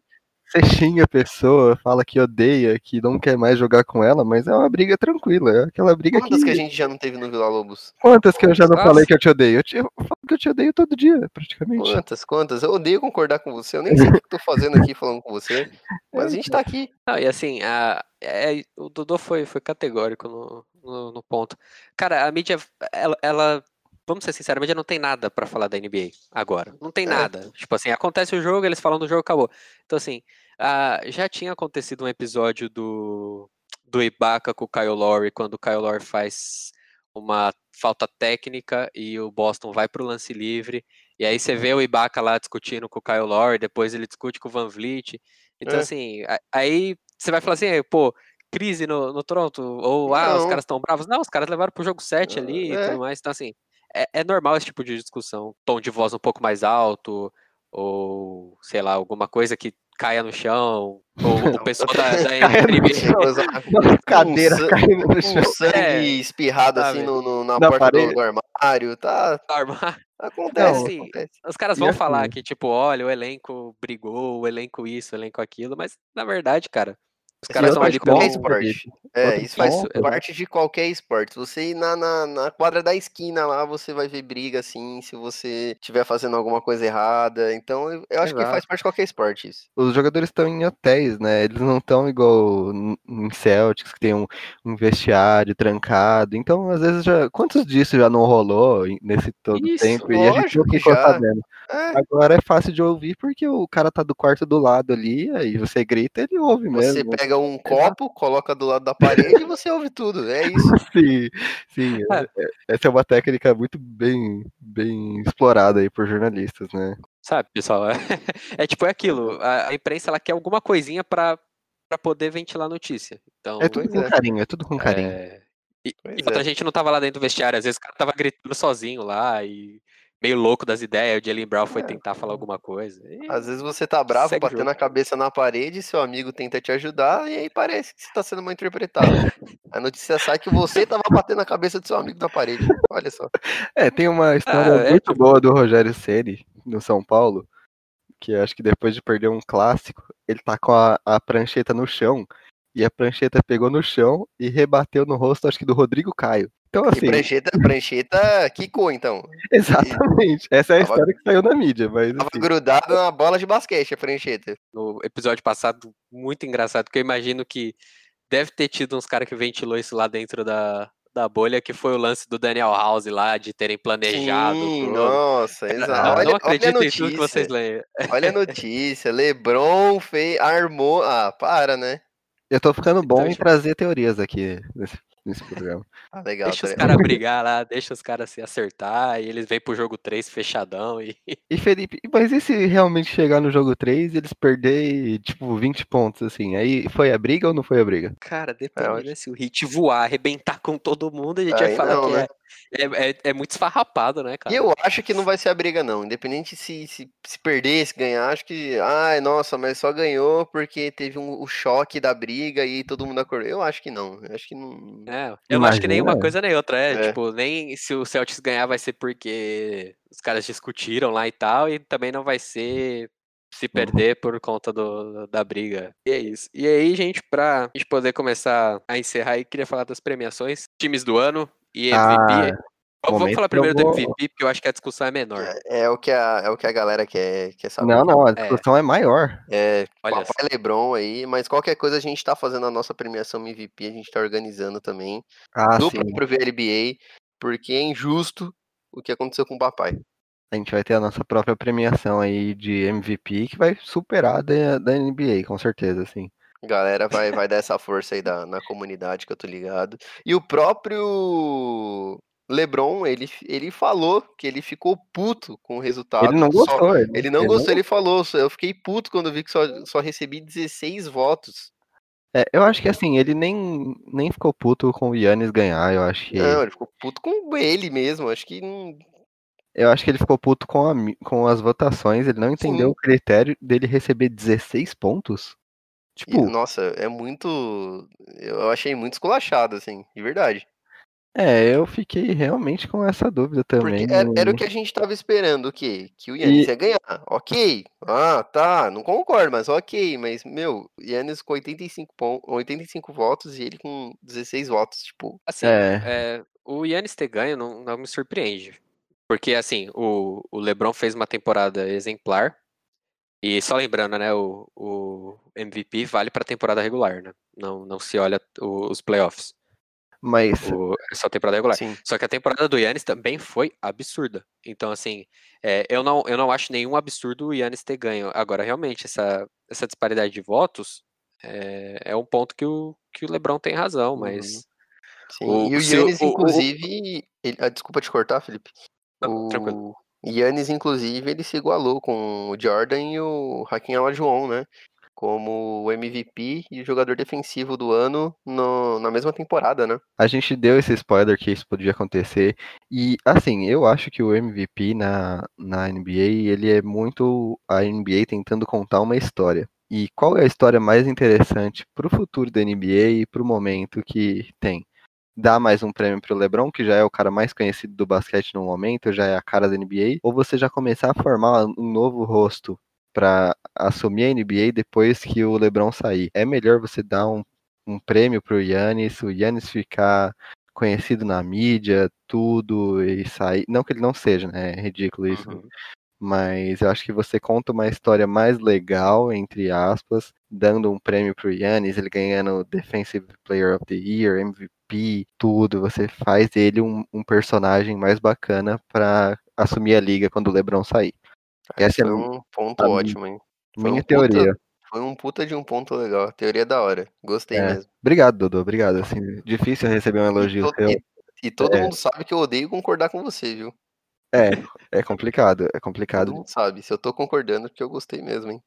Você xinga a pessoa, fala que odeia, que não quer mais jogar com ela, mas é uma briga tranquila. É aquela briga Quantas que... que a gente já não teve no Vila Lobos? Quantas que eu já não Nossa. falei que eu te odeio? Eu, te... eu falo que eu te odeio todo dia, praticamente. Quantas, quantas? Eu odeio concordar com você. Eu nem sei o que eu tô fazendo aqui falando com você, mas a gente tá aqui. Não, e assim, a, é, o Dodô foi, foi categórico no, no, no, ponto. Cara, a mídia, ela, ela vamos ser sinceros, a mídia não tem nada para falar da NBA agora. Não tem é. nada. Tipo assim, acontece o jogo, eles falam do jogo, acabou. Então, assim, uh, já tinha acontecido um episódio do, do Ibaka com o Kyle Lowry, quando o Kyle Lowry faz uma falta técnica e o Boston vai para o lance livre. E aí você vê o Ibaka lá discutindo com o Kyle Lowry, depois ele discute com o Van Vliet. Então, é. assim, aí você vai falar assim, pô, crise no, no Toronto, ou ah, os caras estão bravos. Não, os caras levaram pro jogo 7 ali é. e tudo mais. Então, assim, é, é, normal esse tipo de discussão. Tom de voz um pouco mais alto, ou sei lá, alguma coisa que caia no chão, ou o pessoal da, da NBA. cadeira um, caindo no chão. Um sangue é, espirrado assim no, no, na, na, porta do, do, armário, tá? Armário. Acontece, Não, assim, acontece. Os caras vão falar que, tipo, olha, o elenco brigou, o elenco isso, o elenco aquilo, mas na verdade, cara, os caras estão ali pelo esporte. É, isso faz parte de qualquer esporte. Você ir na, na, na, quadra da esquina lá, você vai ver briga assim, se você estiver fazendo alguma coisa errada. Então, eu, eu acho Exato. que faz parte de qualquer esporte isso. Os jogadores estão em hotéis, né? Eles não estão igual em Celtics, que tem um, um, vestiário trancado. Então, às vezes, já. Quantos disso já não rolou nesse todo isso, tempo? E a gente não ficou sabendo. É. Agora é fácil de ouvir porque o cara tá do quarto do lado ali, aí você grita, ele ouve mesmo. Você pega um copo, coloca do lado da parede e você ouve tudo. É isso. sim, sim. É. é. Essa é uma técnica muito bem, bem explorada aí por jornalistas, né? Sabe, pessoal? É, é tipo, é aquilo. A, a, imprensa ela quer alguma coisinha para poder ventilar a notícia. Então, é tudo com é. carinho, é tudo com carinho. É... E, enquanto a gente não tava lá dentro do vestiário, às vezes o cara tava gritando sozinho lá e meio louco das ideias, o Jalen Brown foi é. tentar falar alguma coisa. Às vezes você tá bravo, batendo a cabeça na parede, seu amigo tenta te ajudar, e aí parece que você tá sendo mal interpretado. a notícia sai que você tava batendo a cabeça do seu amigo na parede. Olha só. É, tem uma história ah, é muito boa do Rogério Ceni no São Paulo, que acho que depois de perder um clássico, ele tá com a, a prancheta no chão, e a prancheta pegou no chão e rebateu no rosto, acho que do Rodrigo Caio. Então, assim. E prancheta, prancheta quicou, então. Exatamente. Essa é a tava, história que saiu na mídia. Mas, tava assim. grudado na bola de basquete, a prancheta. No episódio passado, muito engraçado, porque eu imagino que deve ter tido uns caras que ventilou isso lá dentro da, da bolha, que foi o lance do Daniel House lá, de terem planejado. Sim, nossa, exato. Não, olha, não acredito olha em tudo que vocês leem. Olha a notícia, Lebron fez, armou. Ah, para, né? Eu tô ficando bom então, em trazer teorias aqui nesse nesse programa. Ah, legal. Deixa tá os caras brigar lá, deixa os caras se acertar e eles vêm pro jogo 3 fechadão e. E Felipe, mas e se realmente chegar no jogo 3 e eles perderem, tipo, 20 pontos, assim? Aí foi a briga ou não foi a briga? Cara, depende, é, né? Se o Hit voar, arrebentar com todo mundo, a gente aí vai falar não, que né? é. É, é, é muito esfarrapado, né, cara? E eu acho que não vai ser a briga, não. Independente se, se, se perder, se ganhar, acho que. Ai, nossa, mas só ganhou porque teve um, o choque da briga e todo mundo acordou. Eu acho que não. Eu acho que não. É, eu não acho que nem uma Imagina. coisa nem outra. É, É. tipo, nem se o Celtics ganhar vai ser porque os caras discutiram lá e tal, e também não vai ser se perder por conta do, da briga. E é isso. E aí, gente, pra gente poder começar a encerrar aí, queria falar das premiações, times do ano e MVP. Ah, Vamos- falar primeiro eu do vou- MVP, porque eu acho que a discussão é menor. É, é o que a, é o que a galera quer, quer saber. Não, não, a discussão é, maior. É, Olha papai Lebron aí, mas qualquer coisa a gente tá fazendo a nossa premiação MVP, a gente tá organizando também. Ah, do sim. próprio VLBA, porque é injusto o que aconteceu com o papai. A gente vai ter a nossa própria premiação aí de MVP que vai superar a da, da NBA, com certeza, assim. Galera vai, vai dar essa força aí da, na comunidade que eu tô ligado. E o próprio LeBron, ele, ele falou que ele ficou puto com o resultado. Ele não Só- gostou. ele não gostou, ele falou. "Só- Eu fiquei puto quando vi que só, só recebi 16 votos. É, eu acho que assim, ele nem, nem ficou puto com o Yannis ganhar. Eu acho que. Não, ele ficou puto com ele mesmo. Acho que não. Eu acho que ele ficou puto com, a com as votações. Ele não entendeu Sim. o critério dele receber 16 pontos. E, Tipo, nossa, é muito. Eu achei muito esculachado, assim, de verdade. é, eu fiquei realmente com essa dúvida também. Porque era, era o que a gente tava esperando, o quê? Que o Yannis E- ia ganhar. Ok. Ah, tá. Não concordo, mas ok. Mas, meu, Yannis com 85, pon 85 votos e ele com 16 votos. Tipo, Assim, É. é, o Yannis ter ganho não, não me surpreende. Porque, assim, o, o LeBron fez uma temporada exemplar. E só lembrando, né, o, o MVP vale pra temporada regular, né? Não, não se olha o- os playoffs. Mas O, é só temporada regular. sim. Só que a temporada do Yannis também foi absurda. Então, assim, é, eu, não, eu não acho nenhum absurdo o Yannis ter ganho. Agora, realmente, essa, essa disparidade de votos é, é um ponto que o, que o LeBron tem razão, mas. Sim. O- e o o- Yannis, o- o- inclusive. ele- ah, desculpa te cortar, Felipe. Não, tranquilo. O Yannis, inclusive, ele se igualou com o Jordan e o Hakim Olajuwon, né? Como o MVP e o jogador defensivo do ano no- na mesma temporada, né? a gente deu esse spoiler que isso podia acontecer. E, assim, eu acho que o MVP na, na NBA, ele é muito a NBA tentando contar uma história. E qual é a história mais interessante pro futuro da NBA e pro momento que tem? Dar mais um prêmio pro LeBron, que já é o cara mais conhecido do basquete no momento, já é a cara da NBA, ou você já começar a formar um novo rosto para assumir a NBA depois que o LeBron sair? É melhor você dar um um prêmio pro Yannis, o Yannis ficar conhecido na mídia, tudo, e sair. Não que ele não seja, né? É ridículo isso. Uhum. Mas eu acho que você conta uma história mais legal, entre aspas, dando um prêmio pro Yannis, ele ganhando Defensive Player of the Year, MVP, tudo. Você faz dele um, um personagem mais bacana pra assumir a liga quando o LeBron sair. Essa é um ponto ótimo, hein? Foi minha um puta- teoria. Foi um puta de um ponto legal. Teoria da hora. Gostei É. mesmo. Obrigado, Dodô. Obrigado. Assim, difícil receber um E, elogio to- seu. e- e todo É. mundo sabe que eu odeio concordar com você, viu? É, é complicado, é Todo complicado. mundo sabe. Se eu tô concordando, é porque eu gostei mesmo, hein?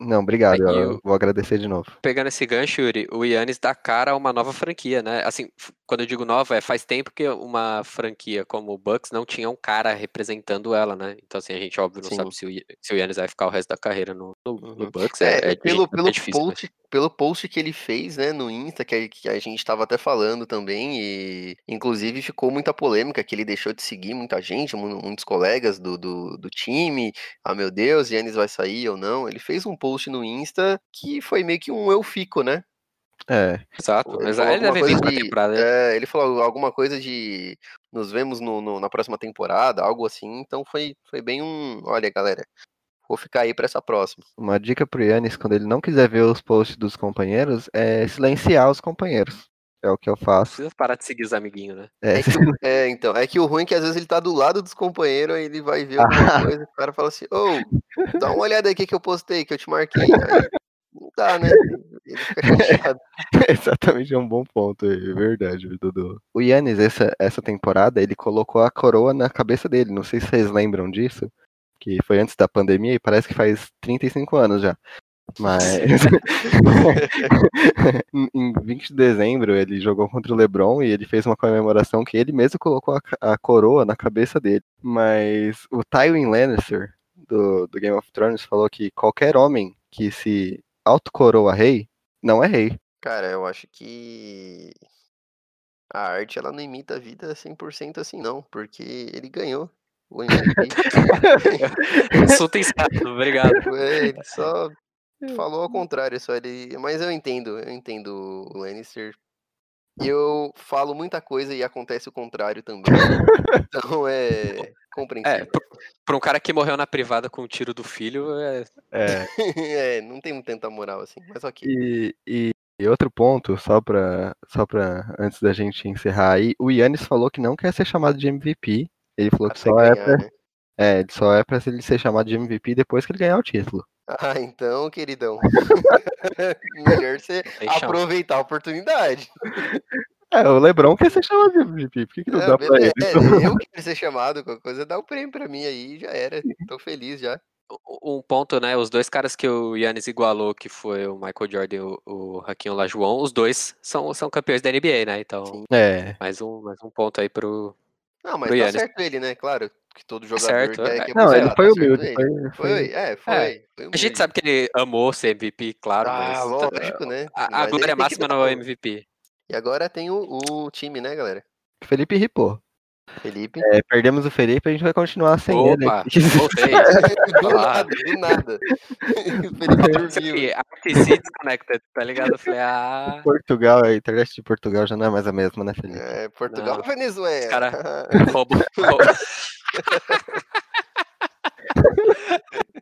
Não, obrigado. Eu vou agradecer de novo. Pegando esse gancho, Yuri, o Yannis dá cara a uma nova franquia, né? Assim, quando eu digo nova, é faz tempo que uma franquia como o Bucks não tinha um cara representando ela, né? Então, assim, a gente, óbvio, não Sim. sabe se o, se o Yannis vai ficar o resto da carreira no, no, no Uhum. Bucks. É, É, é, pelo, é pelo, difícil. né? post, pelo post que ele fez, né, no Insta, que, a- que a gente tava até falando também, e inclusive ficou muita polêmica, que ele deixou de seguir muita gente, mu- muitos colegas do, do, do time, ah, meu Deus, Yannis vai sair ou não, ele fez um post no Insta que foi meio que um eu fico, né, É, Exato. Ele Mas falou ele alguma deve vir coisa pra de- temporada. né? é, ele falou alguma coisa de nos vemos no, no- na próxima temporada, algo assim, então foi, foi bem um, olha galera, vou ficar aí pra essa próxima. uma dica pro Yannis, quando ele não quiser ver os posts dos companheiros, é silenciar os companheiros. É o que eu faço. Precisa parar de seguir os amiguinhos, né? É, É, que, o- é, então, é que o ruim é que às vezes ele tá do lado dos companheiros, aí ele vai ver alguma coisa, o cara fala assim, ô, dá uma olhada aí que que eu postei, que eu te marquei. Aí, não dá, né? Ele fica chateado. exatamente é um bom ponto, é verdade, Dudu. O Yannis, essa, essa temporada, ele colocou a coroa na cabeça dele. Não sei se vocês lembram disso, que foi antes da pandemia e parece que faz 35 anos já. Mas em 20 de dezembro ele jogou contra o LeBron e ele fez uma comemoração que ele mesmo colocou a, a coroa na cabeça dele. Mas o Tywin Lannister do, do Game of Thrones falou que qualquer homem que se autocoroa rei não é rei. Cara, eu acho que a arte ela não imita a vida 100% assim não, porque ele ganhou o MVP. Assunto encerrado, obrigado. É, ele só falou ao contrário, só ele, mas eu entendo, eu entendo o Lannister. Eu falo muita coisa e acontece o contrário também. Então é É, compreensível. pra- pra um cara que morreu na privada com o tiro do filho, é, É, É, não tem tanta moral assim, mas ok. e, e, e outro ponto, só pra, só pra antes da gente encerrar aí, o Yannis falou que não quer ser chamado de MVP. Ele falou que só é, ganhar, pra, né? é, só é pra ele ser chamado de MVP depois que ele ganhar o título. Ah, então, queridão. Melhor você aproveitar a oportunidade. É, o Lebron quer ser chamado de MVP, por que, que não É, dá pra ele? É, eu quero ser chamado, qualquer coisa, dá o prêmio pra mim aí, já era. Tô feliz já. Um ponto, né? Os dois caras que o Yannis igualou, que foi o Michael Jordan e o, o Hakim Olajuwon, os dois são, são campeões da NBA, né? Então, Sim. É, mais um, mais um ponto aí pro. Não, mas tá Yannis. certo ele, né? Claro que todo jogador certo, quer, é. quer não, ele tá foi certo humilde, ele. foi, Foi, foi- é, foi. É, foi A gente sabe que ele amou ser MVP, claro, Ah, mas lógico, né? a, a Mas ele glória máxima não é o MVP. E agora tem o, o time, né, galera? Felipe ripou. Felipe. É, perdemos o Felipe, a gente vai continuar sem ele. Opa, voltei. do nada, do nada. o Felipe dormiu. aqui, RTC Disconnected, tá ligado? Eu falei, ah, Portugal, a internet de Portugal já não é mais a mesma, né, Felipe? É, Portugal Não. ou Venezuela? Cara- roubo. roubo.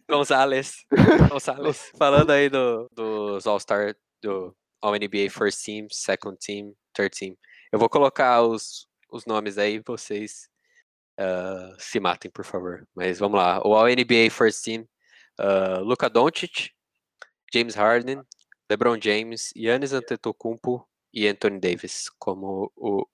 Gonzalez. Gonzalez. Falando aí do, dos All-Star, do All-NBA First Team, Second Team, Third Team. Eu vou colocar os, os nomes aí, vocês ah, se matem, por favor. Mas vamos lá. O All-NBA First Team, ah, Luka Doncic, James Harden, LeBron James, Giannis Antetokounmpo e Anthony Davis como o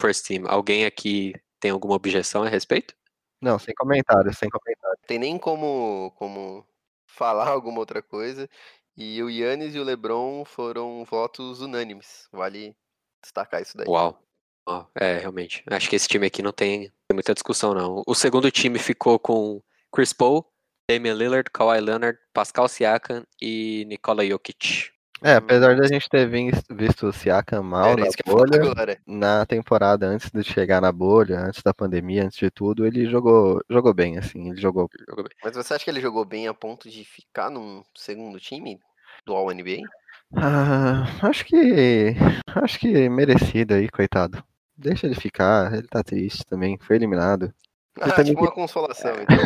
First Team. Alguém aqui tem alguma objeção a respeito? Não, sem comentários, sem comentários. Tem nem como, como falar alguma outra coisa. E o Yannis e o LeBron foram votos unânimes. Vale destacar isso daí. Uau. Ó, é, realmente. Acho que esse time aqui não tem, tem muita discussão, não. O segundo time ficou com Chris Paul, Damian Lillard, Kawhi Leonard, Pascal Siakam e Nikola Jokic. É, apesar da gente ter vis- visto o Siakam mal Era na bolha, na temporada antes de chegar na bolha, antes da pandemia, antes de tudo, ele jogou, jogou bem, assim, ele jogou. Jogou bem. Mas você acha que ele jogou bem a ponto de ficar num segundo time do All NBA? Ah, acho que. Acho que merecido aí, coitado. Deixa ele ficar, ele tá triste também, foi eliminado. Ah, também tipo uma consolação, então.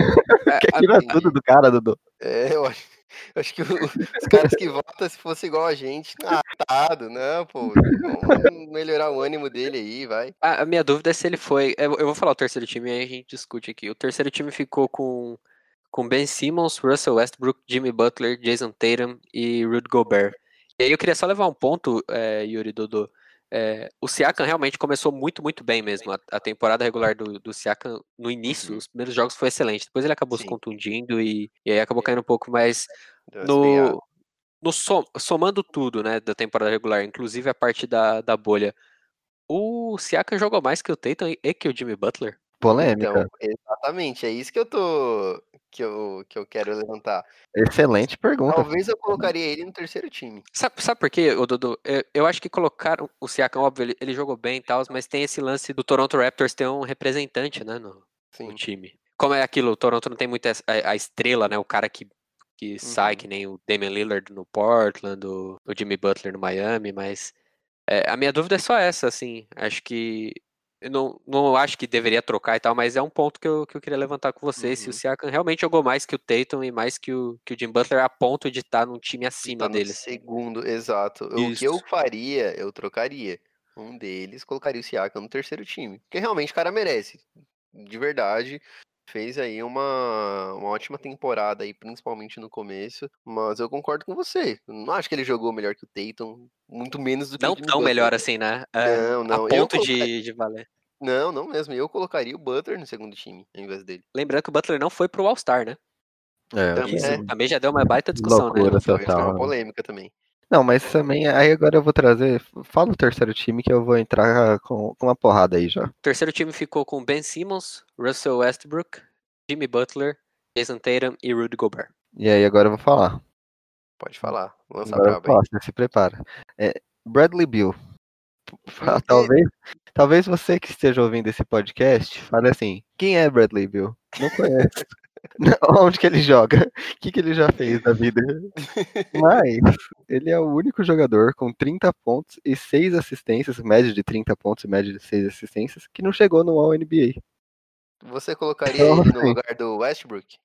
É, Quer tirar entendi. tudo do cara, Dudu. É, eu acho, eu acho que o- os caras que votam, se fosse igual a gente, ah, tado, não, pô, vamos melhorar o ânimo dele aí, vai. a, a minha dúvida é se ele foi. Eu, eu vou falar o terceiro time e aí a gente discute aqui. O terceiro time ficou com, com Ben Simmons, Russell Westbrook, Jimmy Butler, Jason Tatum e Rudy Gobert. E aí eu queria só levar um ponto, é, Yuri Dodô. É, o Siakam realmente começou muito, muito bem mesmo. A, a temporada regular do, do Siakam, no início, Uhum. os primeiros jogos foi excelente. Depois ele acabou se Sim. contundindo e, e aí acabou caindo um pouco esfriada. no, no som- somando tudo, né, da temporada regular, inclusive a parte da, da bolha. O Siakam jogou mais que o Tatum e que o Jimmy Butler. Polêmica. Então, exatamente, é isso que eu tô. Que eu, que eu quero levantar. Excelente pergunta. Talvez eu colocaria ele no terceiro time. Sabe, sabe por quê, Dudu? Eu, eu acho que colocaram o Siakam, óbvio, ele, ele jogou bem e tal, mas tem esse lance do Toronto Raptors ter um representante, né, no, no time. Como é aquilo, o Toronto não tem muito a, a estrela, né, o cara que, que sai, Uhum. que nem o Damian Lillard no Portland, o, o Jimmy Butler no Miami, mas é, a minha dúvida é só essa, assim, acho que eu não, não acho que deveria trocar e tal, mas é um ponto que eu, que eu queria levantar com vocês, se o Uhum. Siakam realmente jogou mais que o Tatum e mais que o, que o Jim Butler a ponto de estar num time acima Tá no deles. segundo, exato. O que eu Isso. faria, eu trocaria. Um deles, colocaria o Siakam no terceiro time. Porque realmente o cara merece. De verdade. Fez aí uma, uma ótima temporada aí, principalmente no começo. Mas eu concordo com você. Eu Não acho que ele jogou melhor que o Tatum. Muito menos do que Não o Jimmy tão melhor assim, né? É, Não, não. A Eu ponto colocaria- de, de valer. Não, não mesmo. Eu colocaria o Butler no segundo time, ao invés dele. Lembrando que o Butler não foi pro All-Star, né? É, Também, Isso é. também já deu uma baita discussão, Loucura. né? Foi, foi total. uma polêmica também. Não, mas também, aí agora eu vou trazer. Fala o terceiro time que eu vou entrar com, com uma porrada aí já. O terceiro time ficou com Ben Simmons, Russell Westbrook, Jimmy Butler, Jason Tatum e Rudy Gobert. E aí agora eu vou falar. Pode falar. Lança Agora eu braba aí. posso, se prepara. É, Bradley Bill. Talvez, talvez você que esteja ouvindo esse podcast fale assim: quem é Bradley Bill? Não conheço. Onde que ele joga? O que, que ele já fez da vida? Mas ele é o único jogador com 30 pontos e 6 assistências, média de 30 pontos e média de 6 assistências, que não chegou no All-NBA. Você colocaria Então, ele no assim, lugar do Westbrook?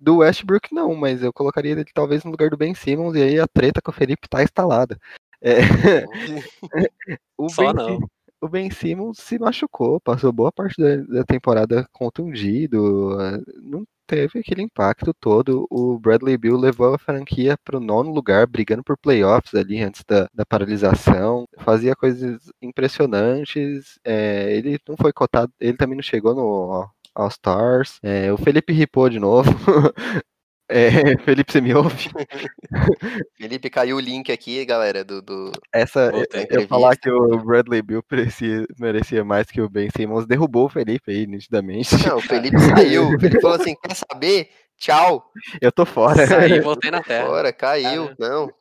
Do Westbrook, não, mas eu colocaria ele talvez no lugar do Ben Simmons e aí a treta com o Felipe tá instalada. É, o, Só ben, não. O Ben Simmons se machucou, passou boa parte da, da temporada contundido, eh, não teve aquele impacto todo. O Bradley Bill levou a franquia para o nono lugar, brigando por playoffs ali antes da, da paralisação, fazia coisas impressionantes. eh, ele não foi cotado, ele também não chegou no All Stars. Eh, o Felipe ripou de novo. É, Felipe, você me ouve? Felipe, caiu o link aqui, galera, do. do... Essa, eu falar que o Bradley Bill merecia, merecia mais que o Ben Simmons, derrubou o Felipe aí, nitidamente. Não, o Felipe saiu. Ele falou assim: quer saber? Tchau. Eu tô fora. Saí voltei na terra. Fora, caiu. Cara. Não.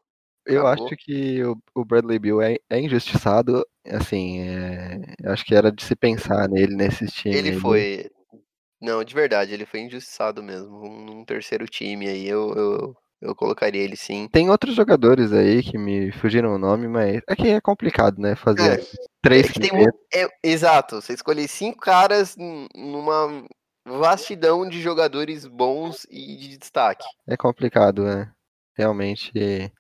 Eu acabou. acho que o, o Bradley Bill é, é injustiçado, assim, é, eu acho que era de se pensar nele nesses times. Ele foi. Não, de verdade, ele foi injustiçado mesmo. Um, num terceiro time aí, eu, eu, eu colocaria ele sim. Tem outros jogadores aí que me fugiram o nome, mas é que é complicado, né, fazer É, três É que tem mu- é, exato, você escolher cinco caras numa vastidão de jogadores bons e de destaque. É complicado, né? Realmente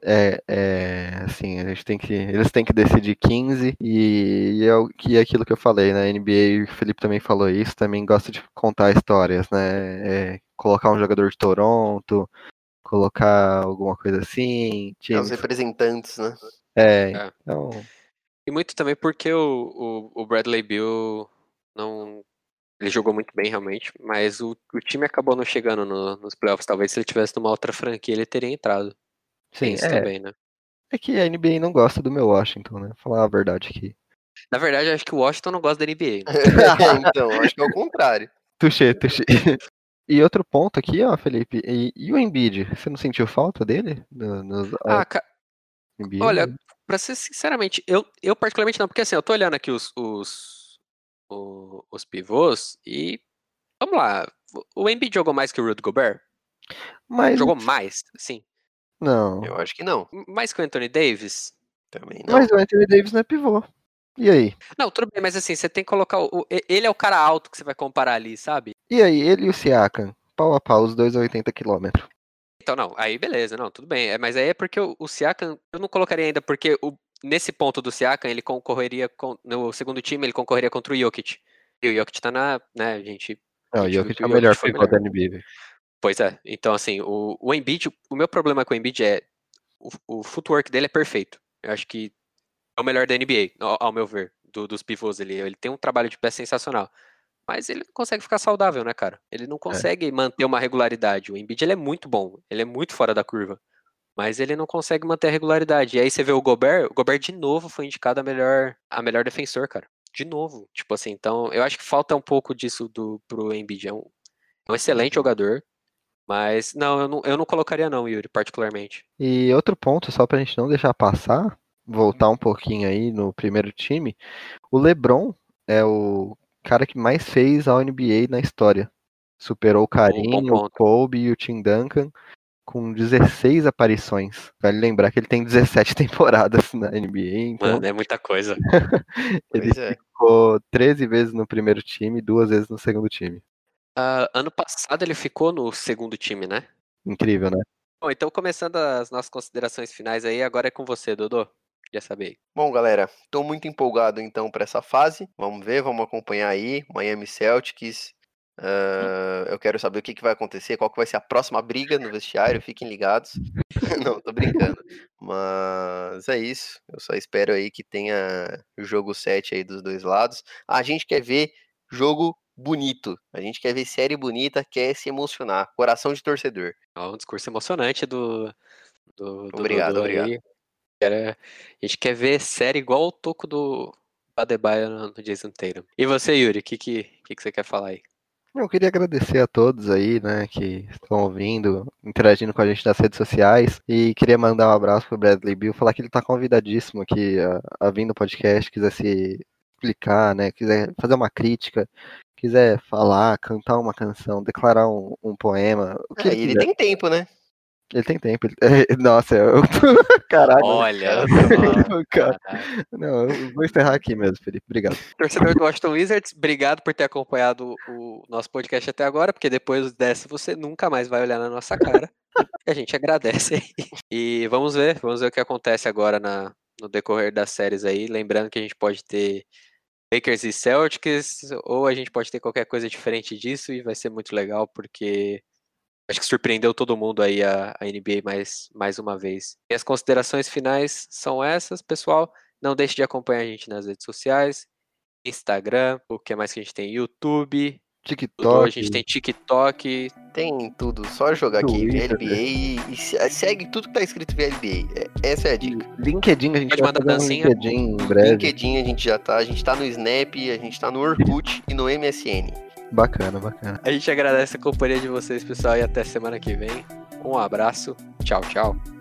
é, é assim, a gente tem que. Eles têm que decidir 15 e, e é, o- que é aquilo que eu falei, na NBA, o Felipe também falou isso, também gosta de contar histórias, né? É, colocar um jogador de Toronto, colocar alguma coisa assim, É os representantes, né? É, É. então. E muito também porque o, o, o Bradley Bill não. Ele jogou muito bem, realmente, mas o, o time acabou não chegando no- nos playoffs. Talvez se ele tivesse numa outra franquia, ele teria entrado. Sim, isso é, também, né? é que a NBA não gosta do meu Washington, né? Falar a verdade aqui. Na verdade, eu acho que o Washington não gosta da NBA. né? então, acho que é o contrário. Tuxê, tuxê. E outro ponto aqui, ó, Felipe, e, e o Embiid? Você não sentiu falta dele? No, nos Ah, ca- olha, pra ser sinceramente, eu, eu particularmente não, porque assim, eu tô olhando aqui os, os, o- os pivôs e. Vamos lá. O Embiid jogou mais que o Rudy Gobert? mas Jogou mais, sim. não. Eu acho que não. Mais que o Anthony Davis? Também não. Mas o Anthony Davis não é pivô. E aí? Não, tudo bem, mas assim, você tem que colocar. O, ele é o cara alto que você vai comparar ali, sabe? E aí, ele e o Siakam? Pau a pau, os dois a 80 km. Então, não, aí beleza, não, tudo bem. É, mas aí é porque o, o Siakam, eu não colocaria ainda, porque o, nesse ponto do Siakam, ele concorreria com, no segundo time, ele concorreria contra o Jokic. E o Jokic tá na, né, gente Não, A o gente viu Jokic é o o melhor pivô da. NBA. Pois é. Então, assim, o, o Embiid, o meu problema com o Embiid é o, o footwork dele é perfeito. Eu acho que é o melhor da NBA, ao, ao meu ver, do- dos pivôs ali. Ele tem um trabalho de pé sensacional. Mas ele não consegue ficar saudável, né, cara? Ele não consegue manter uma regularidade. O Embiid ele é muito bom, ele é muito fora da curva. Mas ele não consegue manter a regularidade. E aí você vê o Gobert, o Gobert de novo foi indicado a melhor, a melhor defensor, cara. De novo. Tipo assim, então eu acho que falta um pouco disso do, pro Embiid. É um, é um excelente Uhum. jogador. Mas não eu, não, eu não colocaria não, Yuri, particularmente. E outro ponto, só pra gente não deixar passar, voltar um pouquinho aí no primeiro time, o LeBron é o cara que mais fez a NBA na história. Superou o Karim, o ponto. Kobe e o Tim Duncan com 16 aparições. Vale lembrar que ele tem 17 temporadas na NBA, então Mano, é muita coisa. ele é. ficou 13 vezes no primeiro time e duas vezes no segundo time. Ah, ano passado ele ficou no segundo time, né? Incrível, né? Bom, então começando as nossas considerações finais aí, agora é com você, Dodô. Queria saber. Bom, galera, tô muito empolgado então para essa fase. Vamos ver, vamos acompanhar aí. Miami Celtics. Ah, eu quero saber o que, que vai acontecer, qual que vai ser a próxima briga no vestiário. Fiquem ligados. Não, tô brincando. Mas é isso. Eu só espero aí que tenha jogo 7 aí dos dois lados. A gente quer ver jogo bonito. A gente quer ver série bonita, quer se emocionar. Coração de torcedor. Ó, um discurso emocionante do. do, do Obrigado, Dudu obrigado. Era- a gente quer ver série igual o toco do Adebayo no, Jason Tatum. E você, Yuri, o que, que, que, que você quer falar aí? Eu queria agradecer a todos aí, né, que estão ouvindo, interagindo com a gente nas redes sociais. E queria mandar um abraço pro Bradley Bill, falar que ele tá convidadíssimo aqui a, a vir no podcast, quiser se explicar, né, quiser fazer uma crítica, quiser falar, cantar uma canção, declarar um, um poema. O que É, ele, ele quiser. tem tempo, né? Ele tem tempo. ele- Nossa, eu... caralho. Olha, Não, só, cara. caralho. Não, eu vou encerrar aqui mesmo, Felipe. Obrigado. torcedor do Washington Wizards, obrigado por ter acompanhado o nosso podcast até agora, porque depois dessa você nunca mais vai olhar na nossa cara. E a gente agradece aí. E vamos ver, vamos ver o que acontece agora na, no decorrer das séries aí. Lembrando que a gente pode ter Lakers e Celtics, ou a gente pode ter qualquer coisa diferente disso, e vai ser muito legal, porque acho que surpreendeu todo mundo aí a, a NBA mais, mais uma vez. E as considerações finais são essas, pessoal. Não deixe de acompanhar a gente nas redes sociais. Instagram, o que mais que a gente tem? YouTube, TikTok. a gente tem TikTok. Tem tudo. Só jogar aqui VLBA e, e se- segue tudo que tá escrito VLBA. É- essa é a dica. LinkedIn, a gente Pode mandar dancinha. LinkedIn em breve. LinkedIn a gente já tá. A gente tá no Snap, a gente tá no Orkut e no MSN. Bacana, bacana. A gente agradece a companhia de vocês, pessoal, e até semana que vem. Um abraço. Tchau, tchau.